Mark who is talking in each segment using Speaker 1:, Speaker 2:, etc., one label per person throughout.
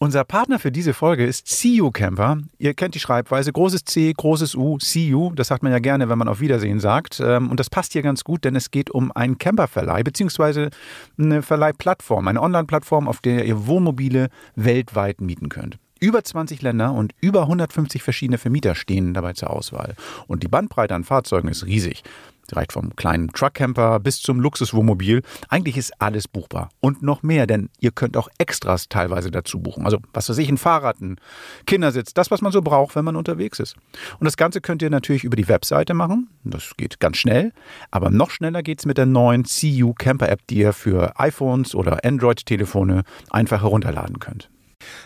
Speaker 1: Unser Partner für diese Folge ist CU Camper. Ihr kennt die Schreibweise großes C, großes U, CU. Das sagt man ja gerne, wenn man auf Wiedersehen sagt. Ähm, und das passt hier ganz gut, denn es geht um einen Camperverleih beziehungsweise eine Verleihplattform, eine Online-Plattform, auf der ihr Wohnmobile weltweit mieten könnt. Über 20 Länder und über 150 verschiedene Vermieter stehen dabei zur Auswahl. Und die Bandbreite an Fahrzeugen ist riesig. Reicht vom kleinen Truckcamper bis zum Luxuswohnmobil. Eigentlich ist alles buchbar. Und noch mehr, denn ihr könnt auch Extras teilweise dazu buchen. Also, was weiß ich, ein Fahrrad, ein Kindersitz, das, was man so braucht, wenn man unterwegs ist. Und das Ganze könnt ihr natürlich über die Webseite machen. Das geht ganz schnell. Aber noch schneller geht's mit der neuen CU Camper App, die ihr für iPhones oder Android-Telefone einfach herunterladen könnt.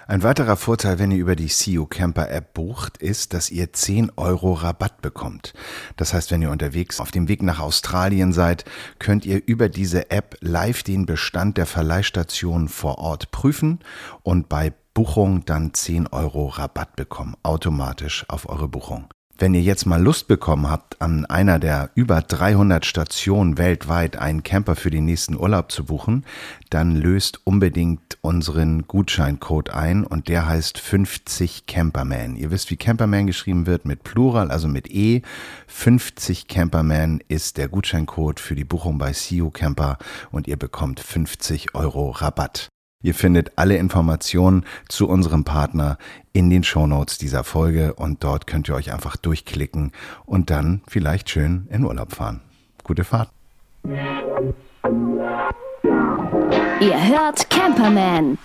Speaker 2: Ein weiterer Vorteil, wenn ihr über die CU Camper App bucht, ist, dass ihr 10 Euro Rabatt bekommt. Das heißt, wenn ihr unterwegs auf dem Weg nach Australien seid, könnt ihr über diese App live den Bestand der Verleihstation vor Ort prüfen und bei Buchung dann 10 Euro Rabatt bekommen, automatisch auf eure Buchung. Wenn ihr jetzt mal Lust bekommen habt, an einer der über 300 Stationen weltweit einen Camper für den nächsten Urlaub zu buchen, dann löst unbedingt unseren Gutscheincode ein und der heißt 50 Camperman. Ihr wisst, wie Camperman geschrieben wird mit Plural, also mit E. 50 Camperman ist der Gutscheincode für die Buchung bei CU Camper und ihr bekommt 50 Euro Rabatt. Ihr findet alle Informationen zu unserem Partner in den Shownotes dieser Folge und dort könnt ihr euch einfach durchklicken und dann vielleicht schön in Urlaub fahren. Gute Fahrt.
Speaker 3: Ihr hört Camperman.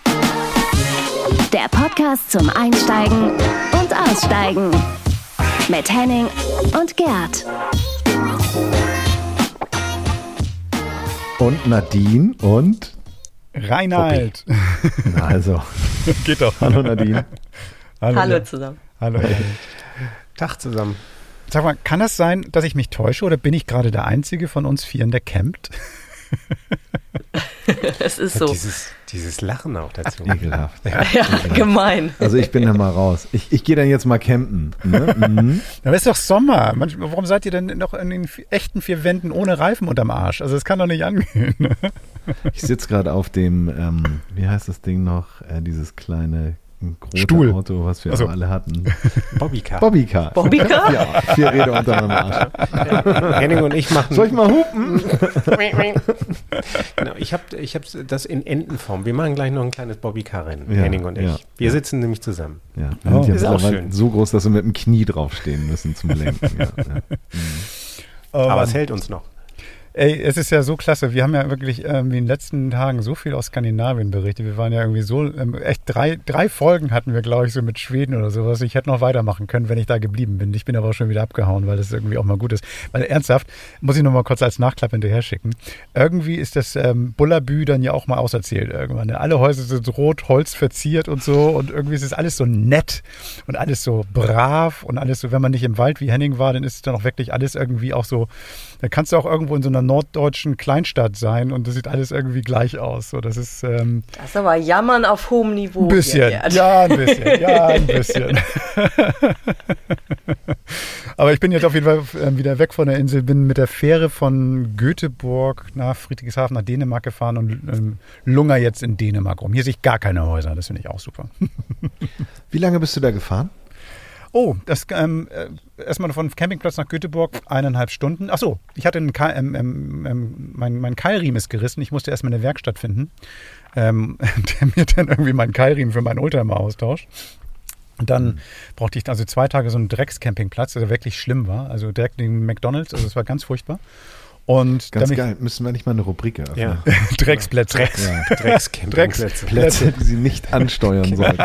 Speaker 3: Der Podcast zum Einsteigen und Aussteigen. Mit Henning und Gerd.
Speaker 4: Und Nadine und
Speaker 1: Reinhard.
Speaker 4: Na also.
Speaker 1: Geht doch.
Speaker 4: Hallo Nadine.
Speaker 5: Hallo,
Speaker 6: Hallo zusammen.
Speaker 1: Hallo.
Speaker 5: Tag zusammen.
Speaker 1: Sag mal, kann das sein, dass ich mich täusche oder bin ich gerade der Einzige von uns Vieren, der campt?
Speaker 6: Es ist so.
Speaker 5: Dieses, dieses Lachen auch dazu.
Speaker 4: Ekelhaft.
Speaker 6: Ja, gemein.
Speaker 4: Also ich bin da mal raus. Ich, ich gehe dann jetzt mal campen. Ne? Mhm.
Speaker 1: Aber es ist doch Sommer. Warum seid ihr denn noch in den echten vier Wänden ohne Reifen unterm Arsch? Also das kann doch nicht angehen.
Speaker 4: Ich sitze gerade auf dem, ähm, wie heißt das Ding noch? Äh, dieses kleine große
Speaker 1: Stuhl.
Speaker 4: Auto, was wir
Speaker 1: Ach so.
Speaker 4: alle hatten.
Speaker 5: Bobbycar.
Speaker 4: Bobbycar.
Speaker 6: Bobbycar?
Speaker 4: Ja, vier Räder unter meinem Arsch.
Speaker 5: Henning und ich machen.
Speaker 4: Soll ich mal hupen?
Speaker 5: Genau, ich habe ich hab das in Entenform. Wir machen gleich noch ein kleines Bobbycar-Rennen,
Speaker 4: Ja,
Speaker 5: Henning und ich.
Speaker 4: ja,
Speaker 5: Wir
Speaker 4: ja.
Speaker 5: sitzen nämlich zusammen.
Speaker 4: Ja,
Speaker 1: Oh,
Speaker 5: ist auch
Speaker 4: ja
Speaker 5: schön.
Speaker 4: so groß, dass wir mit dem Knie draufstehen müssen zum Lenken. Ja, ja.
Speaker 5: Aber
Speaker 1: Ähm,
Speaker 5: es hält uns noch.
Speaker 1: Ey, es ist ja so klasse. Wir haben ja wirklich ähm, in den letzten Tagen so viel aus Skandinavien berichtet. Wir waren ja irgendwie so, ähm, echt drei, drei Folgen hatten wir, glaube ich, so mit Schweden oder sowas. Ich hätte noch weitermachen können, wenn ich da geblieben bin. Ich bin aber auch schon wieder abgehauen, weil das irgendwie auch mal gut ist. Weil ernsthaft, muss ich noch mal kurz als Nachklapp hinterher schicken. Irgendwie ist das ähm, Bullabü dann ja auch mal auserzählt irgendwann. ne? Alle Häuser sind rot, Holz verziert und so. Und irgendwie ist es alles so nett und alles so brav und alles so, wenn man nicht im Wald wie Henning war, dann ist es dann auch wirklich alles irgendwie auch so, da kannst du auch irgendwo in so einer norddeutschen Kleinstadt sein und das sieht alles irgendwie gleich aus. So, das ist ähm,
Speaker 6: Das ist aber Jammern auf hohem Niveau.
Speaker 1: ein bisschen,
Speaker 6: hier,
Speaker 1: ja, ein bisschen, ja, ein bisschen. Aber ich bin jetzt auf jeden Fall ähm, wieder weg von der Insel, bin mit der Fähre von Göteborg nach Friedrichshafen nach Dänemark gefahren und ähm, lunger jetzt in Dänemark rum. Hier sehe ich gar keine Häuser, das finde ich auch super.
Speaker 4: Wie lange bist du da gefahren?
Speaker 1: Oh, das ähm, äh, erstmal von Campingplatz nach Göteborg eineinhalb Stunden. Ach so, ich hatte einen Ke ähm, ähm, ähm, mein, mein Keilriemen ist gerissen. Ich musste erstmal eine Werkstatt finden, ähm, der mir dann irgendwie meinen Keilriemen für meinen Oldtimer austauscht. Und dann brauchte ich also zwei Tage so einen Dreckscampingplatz, der wirklich schlimm war. Also direkt neben McDonalds, also es war ganz furchtbar. Und
Speaker 4: Ganz
Speaker 1: damit-
Speaker 4: geil. Müssen wir nicht mal eine Rubrik eröffnen?
Speaker 5: Ja.
Speaker 1: Drecksplätze.
Speaker 4: Ja.
Speaker 5: Dreckscampingplätze.
Speaker 4: Plätze, die sie nicht ansteuern sollten.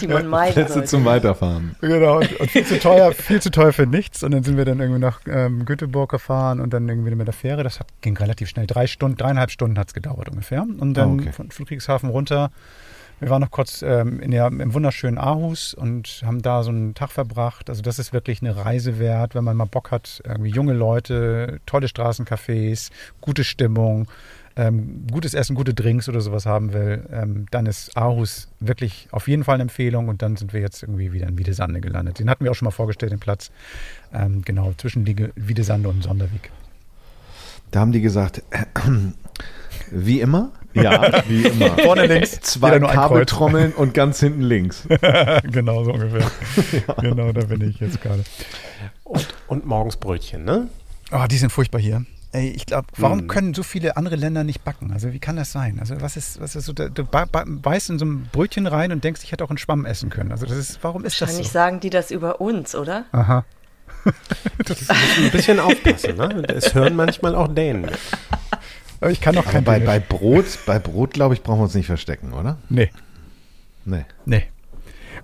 Speaker 6: Die man meiden
Speaker 4: Plätze
Speaker 6: sollte.
Speaker 4: zum Weiterfahren.
Speaker 1: Genau, und, und viel zu teuer, viel zu teuer für nichts. Und dann sind wir dann irgendwie nach ähm, Göteborg gefahren und dann irgendwie mit der Fähre. Das hat, ging relativ schnell. Drei Stunden, dreieinhalb Stunden hat es gedauert ungefähr. Und dann
Speaker 4: Ah, okay.
Speaker 1: von Friedrichshafen runter. Wir waren noch kurz ähm, in der, im wunderschönen Aarhus und haben da so einen Tag verbracht. Also das ist wirklich eine Reise wert, wenn man mal Bock hat. Irgendwie junge Leute, tolle Straßencafés, gute Stimmung, ähm, gutes Essen, gute Drinks oder sowas haben will, ähm, dann ist Aarhus wirklich auf jeden Fall eine Empfehlung und dann sind wir jetzt irgendwie wieder in Wiedesande gelandet. Den hatten wir auch schon mal vorgestellt, den Platz. Ähm, genau, zwischen Wiedesande und Sonderweg.
Speaker 4: Da haben die gesagt, wie immer, Ja, wie immer.
Speaker 1: Vorne links,
Speaker 4: Zwei. Kabeltrommeln und ganz hinten links.
Speaker 1: genau so ungefähr. Genau, da bin ich jetzt gerade.
Speaker 5: Und, und morgens Brötchen, ne?
Speaker 1: Oh, die sind furchtbar hier. Ey, ich glaube, warum
Speaker 5: Hm.
Speaker 1: können so viele andere Länder nicht backen? Also wie kann das sein? Also was ist, was ist so, du ba- ba- beißt in so ein Brötchen rein und denkst, ich hätte auch einen Schwamm essen können. Also das ist, warum ist das
Speaker 6: Wahrscheinlich
Speaker 1: so?
Speaker 6: sagen die das über uns, oder?
Speaker 1: Aha.
Speaker 5: Ein bisschen aufpassen, ne? Es hören manchmal auch Dänen.
Speaker 1: Aber ich kann doch kein
Speaker 4: bei, bei Brot, bei Brot, glaube ich, brauchen wir uns nicht verstecken, oder?
Speaker 1: Nee,
Speaker 4: Nee.
Speaker 1: nee.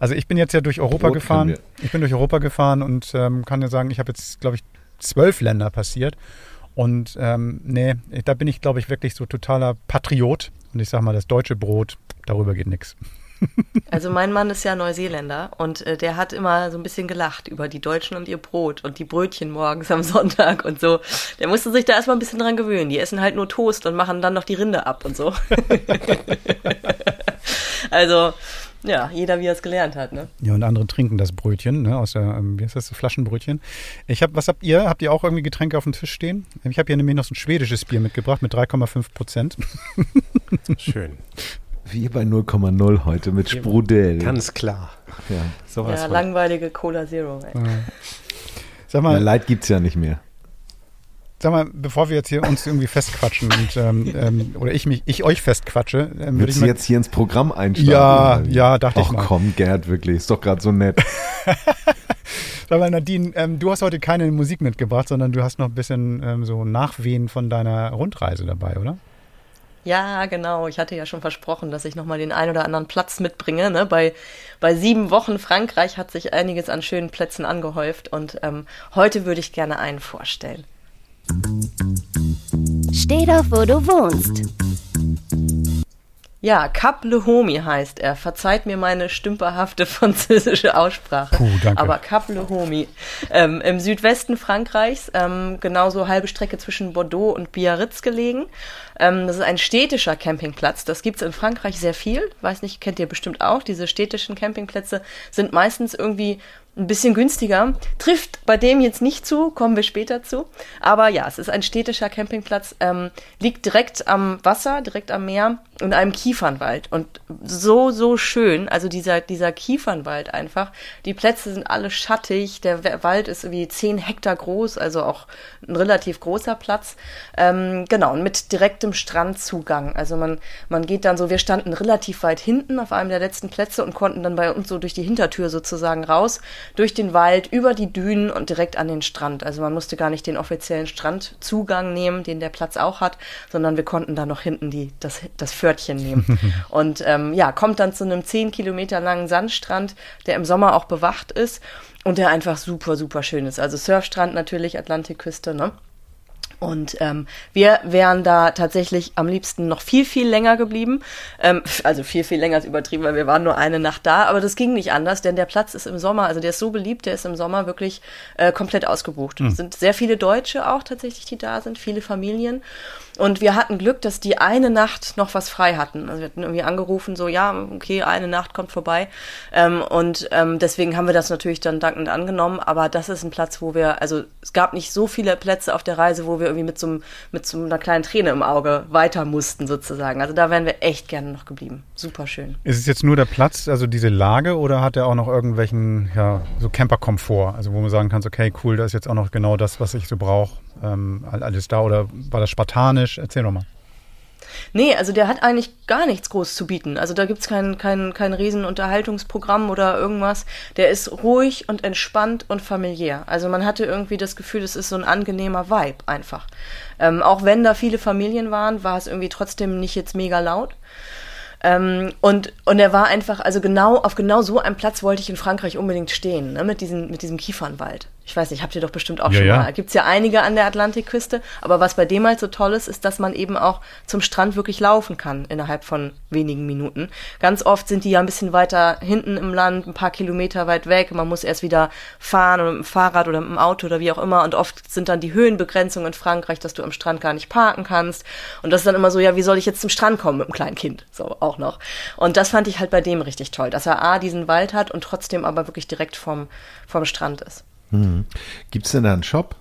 Speaker 1: Also ich bin jetzt ja durch Europa
Speaker 4: Brot
Speaker 1: gefahren. Ich bin durch Europa gefahren und ähm, kann ja sagen, ich habe jetzt, glaube ich, zwölf Länder passiert. Und ähm, nee, da bin ich, glaube ich, wirklich so totaler Patriot. Und ich sage mal, das deutsche Brot, darüber geht nichts.
Speaker 6: Also mein Mann ist ja Neuseeländer und äh, der hat immer so ein bisschen gelacht über die Deutschen und ihr Brot und die Brötchen morgens am Sonntag und so. Der musste sich da erstmal ein bisschen dran gewöhnen. Die essen halt nur Toast und machen dann noch die Rinde ab und so. also, ja, jeder wie er es gelernt hat, ne?
Speaker 1: Ja, und andere trinken das Brötchen, ne, aus der, ähm, wie heißt das, Flaschenbrötchen. Ich habe, was habt ihr? Habt ihr auch irgendwie Getränke auf dem Tisch stehen? Ich habe hier nämlich noch so ein schwedisches Bier mitgebracht mit 3,5 Prozent.
Speaker 5: Schön.
Speaker 4: Wie bei 0,0 heute mit Sprudel.
Speaker 5: Ganz klar.
Speaker 4: ja.
Speaker 5: Sowas
Speaker 6: Ja, langweilige Cola Zero. Ey.
Speaker 1: Sag mal,
Speaker 4: Leid gibt es ja nicht mehr.
Speaker 1: sag mal, bevor wir jetzt hier uns irgendwie festquatschen und ähm, ähm, oder ich mich, ich euch festquatsche, ähm, würde ich
Speaker 4: Willst du
Speaker 1: mal,
Speaker 4: jetzt hier ins Programm einsteigen?
Speaker 1: Ja, ja, dachte ich
Speaker 4: Och,
Speaker 1: mal.
Speaker 4: komm, Gerd, wirklich. Ist doch gerade so nett.
Speaker 1: sag mal, Nadine, ähm, du hast heute keine Musik mitgebracht, sondern du hast noch ein bisschen ähm, so Nachwehen von deiner Rundreise dabei, oder?
Speaker 6: Ja, genau. Ich hatte ja schon versprochen, dass ich nochmal den ein oder anderen Platz mitbringe. Ne? Bei, bei sieben Wochen Frankreich hat sich einiges an schönen Plätzen angehäuft und ähm, heute würde ich gerne einen vorstellen.
Speaker 3: Steh doch, wo du wohnst.
Speaker 6: Ja, Cap Le Homie heißt er. Verzeiht mir meine stümperhafte französische Aussprache.
Speaker 1: Puh, danke.
Speaker 6: Aber Cap Le Homie. Ähm, Im Südwesten Frankreichs, ähm, genauso halbe Strecke zwischen Bordeaux und Biarritz gelegen. Ähm, das ist ein städtischer Campingplatz. Das gibt's in Frankreich sehr viel. Weiß nicht, kennt ihr bestimmt auch. Diese städtischen Campingplätze sind meistens irgendwie ein bisschen günstiger. Trifft bei dem jetzt nicht zu, kommen wir später zu. Aber ja, es ist ein städtischer Campingplatz, ähm, liegt direkt am Wasser, direkt am Meer in einem Kiefernwald. Und so, so schön. Also dieser, dieser Kiefernwald einfach. Die Plätze sind alle schattig. Der Wald ist irgendwie 10 Hektar groß, also auch ein relativ großer Platz. Ähm, genau, und mit direktem Strandzugang. Also man, man geht dann so, wir standen relativ weit hinten auf einem der letzten Plätze und konnten dann bei uns so durch die Hintertür sozusagen raus, durch den Wald, über die Dünen und direkt an den Strand. Also man musste gar nicht den offiziellen Strandzugang nehmen, den der Platz auch hat, sondern wir konnten dann noch hinten die, das, das Pförtchen nehmen. und ähm, ja, kommt dann zu einem 10 Kilometer langen Sandstrand, der im Sommer auch bewacht ist und der einfach super, super schön ist. Also Surfstrand natürlich, Atlantikküste, ne? Und ähm, wir wären da tatsächlich am liebsten noch viel, viel länger geblieben. Ähm, also viel, viel länger ist übertrieben, weil wir waren nur eine Nacht da. Aber das ging nicht anders, denn der Platz ist im Sommer, also der ist so beliebt, der ist im Sommer wirklich äh, komplett ausgebucht. Es sind sehr viele Deutsche auch tatsächlich, die da sind, viele Familien. Und wir hatten Glück, dass die eine Nacht noch was frei hatten. Also wir hatten irgendwie angerufen, so, ja, okay, eine Nacht kommt vorbei. Ähm, und ähm, deswegen haben wir das natürlich dann dankend angenommen. Aber das ist ein Platz, wo wir, also es gab nicht so viele Plätze auf der Reise, wo wir irgendwie mit so, mit so einer kleinen Träne im Auge weiter mussten sozusagen. Also da wären wir echt gerne noch geblieben. Super schön.
Speaker 1: Ist es jetzt nur der Platz, also diese Lage, oder hat er auch noch irgendwelchen, ja, so Camper-Komfort? Also wo man sagen kann, okay, cool, da ist jetzt auch noch genau das, was ich so brauche, ähm, all- alles da. Oder war das spartanisch? Erzähl doch mal.
Speaker 6: Nee, also der hat eigentlich gar nichts groß zu bieten. Also da gibt's kein, kein, kein riesen Unterhaltungsprogramm oder irgendwas. Der ist ruhig und entspannt und familiär. Also man hatte irgendwie das Gefühl, es ist so ein angenehmer Vibe einfach. Ähm, auch wenn da viele Familien waren, war es irgendwie trotzdem nicht jetzt mega laut. Ähm, und, und er war einfach, also genau, auf genau so einem Platz wollte ich in Frankreich unbedingt stehen, ne, mit, diesem, mit diesem Kiefernwald. Ich weiß nicht, habt ihr doch bestimmt auch
Speaker 1: Ja,
Speaker 6: schon
Speaker 1: ja.
Speaker 6: mal. Gibt's ja einige an der Atlantikküste, aber was bei dem halt so toll ist, ist, dass man eben auch zum Strand wirklich laufen kann innerhalb von wenigen Minuten. Ganz oft sind die ja ein bisschen weiter hinten im Land, ein paar Kilometer weit weg. Man muss erst wieder fahren oder mit dem Fahrrad oder mit dem Auto oder wie auch immer. Und oft sind dann die Höhenbegrenzungen in Frankreich, dass du am Strand gar nicht parken kannst. Und das ist dann immer so, ja, wie soll ich jetzt zum Strand kommen mit einem kleinen Kind? So, auch noch. Und das fand ich halt bei dem richtig toll, dass er A, diesen Wald hat und trotzdem aber wirklich direkt vom, vom Strand ist.
Speaker 4: Gibt es denn da einen Shop?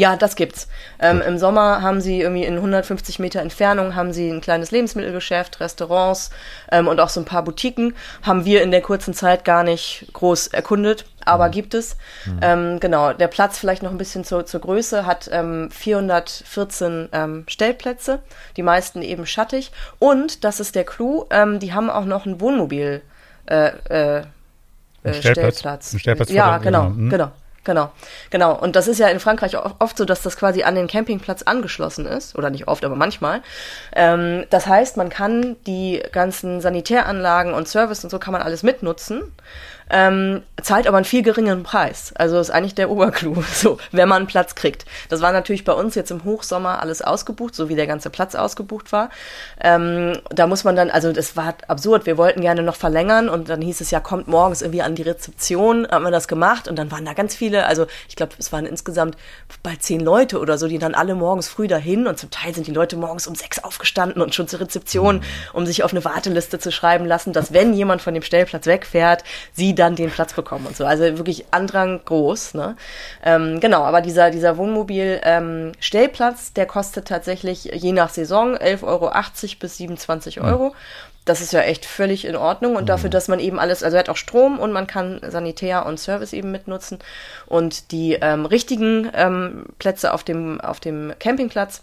Speaker 6: Ja, das gibt's. Ähm, Im Sommer haben sie irgendwie in 150 Meter Entfernung haben sie ein kleines Lebensmittelgeschäft, Restaurants ähm, und auch so ein paar Boutiquen. Haben wir in der kurzen Zeit gar nicht groß erkundet, aber mhm. gibt es. Mhm. Ähm, genau, der Platz vielleicht noch ein bisschen zur, zur Größe hat ähm, 414 ähm, Stellplätze, die meisten eben schattig. Und, das ist der Clou, ähm, die haben auch noch ein Wohnmobil. Äh, äh,
Speaker 1: äh, Stellplatz. Stellplatz.
Speaker 6: Stellplatz ja, genau, genau. genau. Genau, genau. Und das ist ja in Frankreich oft so, dass das quasi an den Campingplatz angeschlossen ist. Oder nicht oft, aber manchmal. Ähm, das heißt, man kann die ganzen Sanitäranlagen und Service und so kann man alles mitnutzen ähm, zahlt aber einen viel geringeren Preis. Also ist eigentlich der Oberclou, so, wenn man Platz kriegt. Das war natürlich bei uns jetzt im Hochsommer alles ausgebucht, so wie der ganze Platz ausgebucht war. Ähm, da muss man dann, also das war absurd, wir wollten gerne noch verlängern und dann hieß es ja, kommt morgens irgendwie an die Rezeption, haben wir das gemacht und dann waren da ganz viele, also ich glaube, es waren insgesamt bald zehn Leute oder so, die dann alle morgens früh dahin und zum Teil sind die Leute morgens um sechs aufgestanden und schon zur Rezeption, mhm. um sich auf eine Warteliste zu schreiben lassen, dass wenn jemand von dem Stellplatz wegfährt, sie dann den Platz bekommen und so. Also wirklich Andrang groß. Ne? Ähm, genau, aber dieser, dieser Wohnmobil-Stellplatz, ähm, der kostet tatsächlich je nach Saison 11,80 Euro bis 27 Euro. Mhm. Das ist ja echt völlig in Ordnung und dafür, dass man eben alles, also er hat auch Strom und man kann Sanitär und Service eben mitnutzen. Und die ähm, richtigen ähm, Plätze auf dem, auf dem Campingplatz,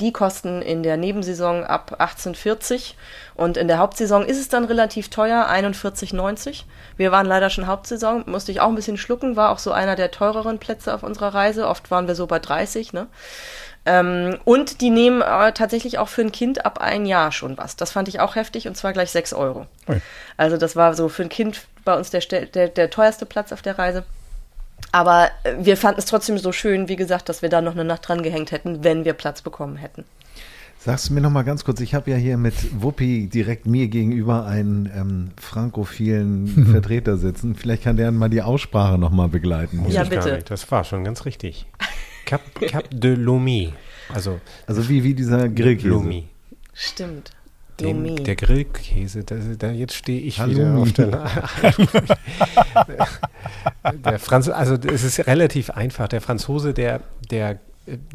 Speaker 6: die kosten in der Nebensaison ab 18,40 und in der Hauptsaison ist es dann relativ teuer, 41,90. Wir waren leider schon Hauptsaison, musste ich auch ein bisschen schlucken, war auch so einer der teureren Plätze auf unserer Reise. Oft waren wir so bei 30, ne? Ähm, und die nehmen äh, tatsächlich auch für ein Kind ab ein Jahr schon was. Das fand ich auch heftig und zwar gleich 6 Euro. Ui. Also das war so für ein Kind bei uns der, der, der teuerste Platz auf der Reise. Aber äh, wir fanden es trotzdem so schön, wie gesagt, dass wir da noch eine Nacht dran gehängt hätten, wenn wir Platz bekommen hätten.
Speaker 4: Sagst du mir noch mal ganz kurz, ich habe ja hier mit Wuppi direkt mir gegenüber einen ähm, frankophilen Vertreter sitzen. Vielleicht kann der mal die Aussprache noch mal begleiten.
Speaker 5: Muss ja, bitte. Das war schon ganz richtig. Cap, Cap de Lomi. Also,
Speaker 4: also wie, wie dieser Grillkäse. Lomi.
Speaker 6: Stimmt.
Speaker 5: Den, der Grillkäse, da, da jetzt stehe ich Halloumi. wieder auf der. der Franz, also es ist relativ einfach. Der Franzose, der, der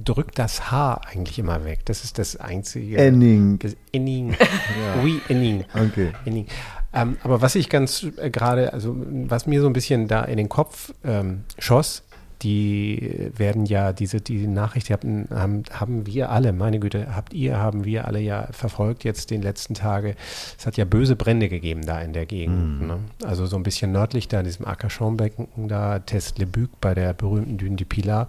Speaker 5: drückt das H eigentlich immer weg. Das ist das einzige.
Speaker 4: Enning.
Speaker 5: Enning. ja. Oui, Enning. Okay. Enning. Ähm, aber was ich ganz äh, gerade, also was mir so ein bisschen da in den Kopf ähm, schoss, die werden ja, diese die Nachricht haben, haben, haben wir alle, meine Güte, habt ihr, haben wir alle ja verfolgt jetzt den letzten Tage. Es hat ja böse Brände gegeben da in der Gegend. Mm. Ne? Also so ein bisschen nördlich da in diesem Ackerschornbecken da, Test Le Buc bei der berühmten Dune du Pilar.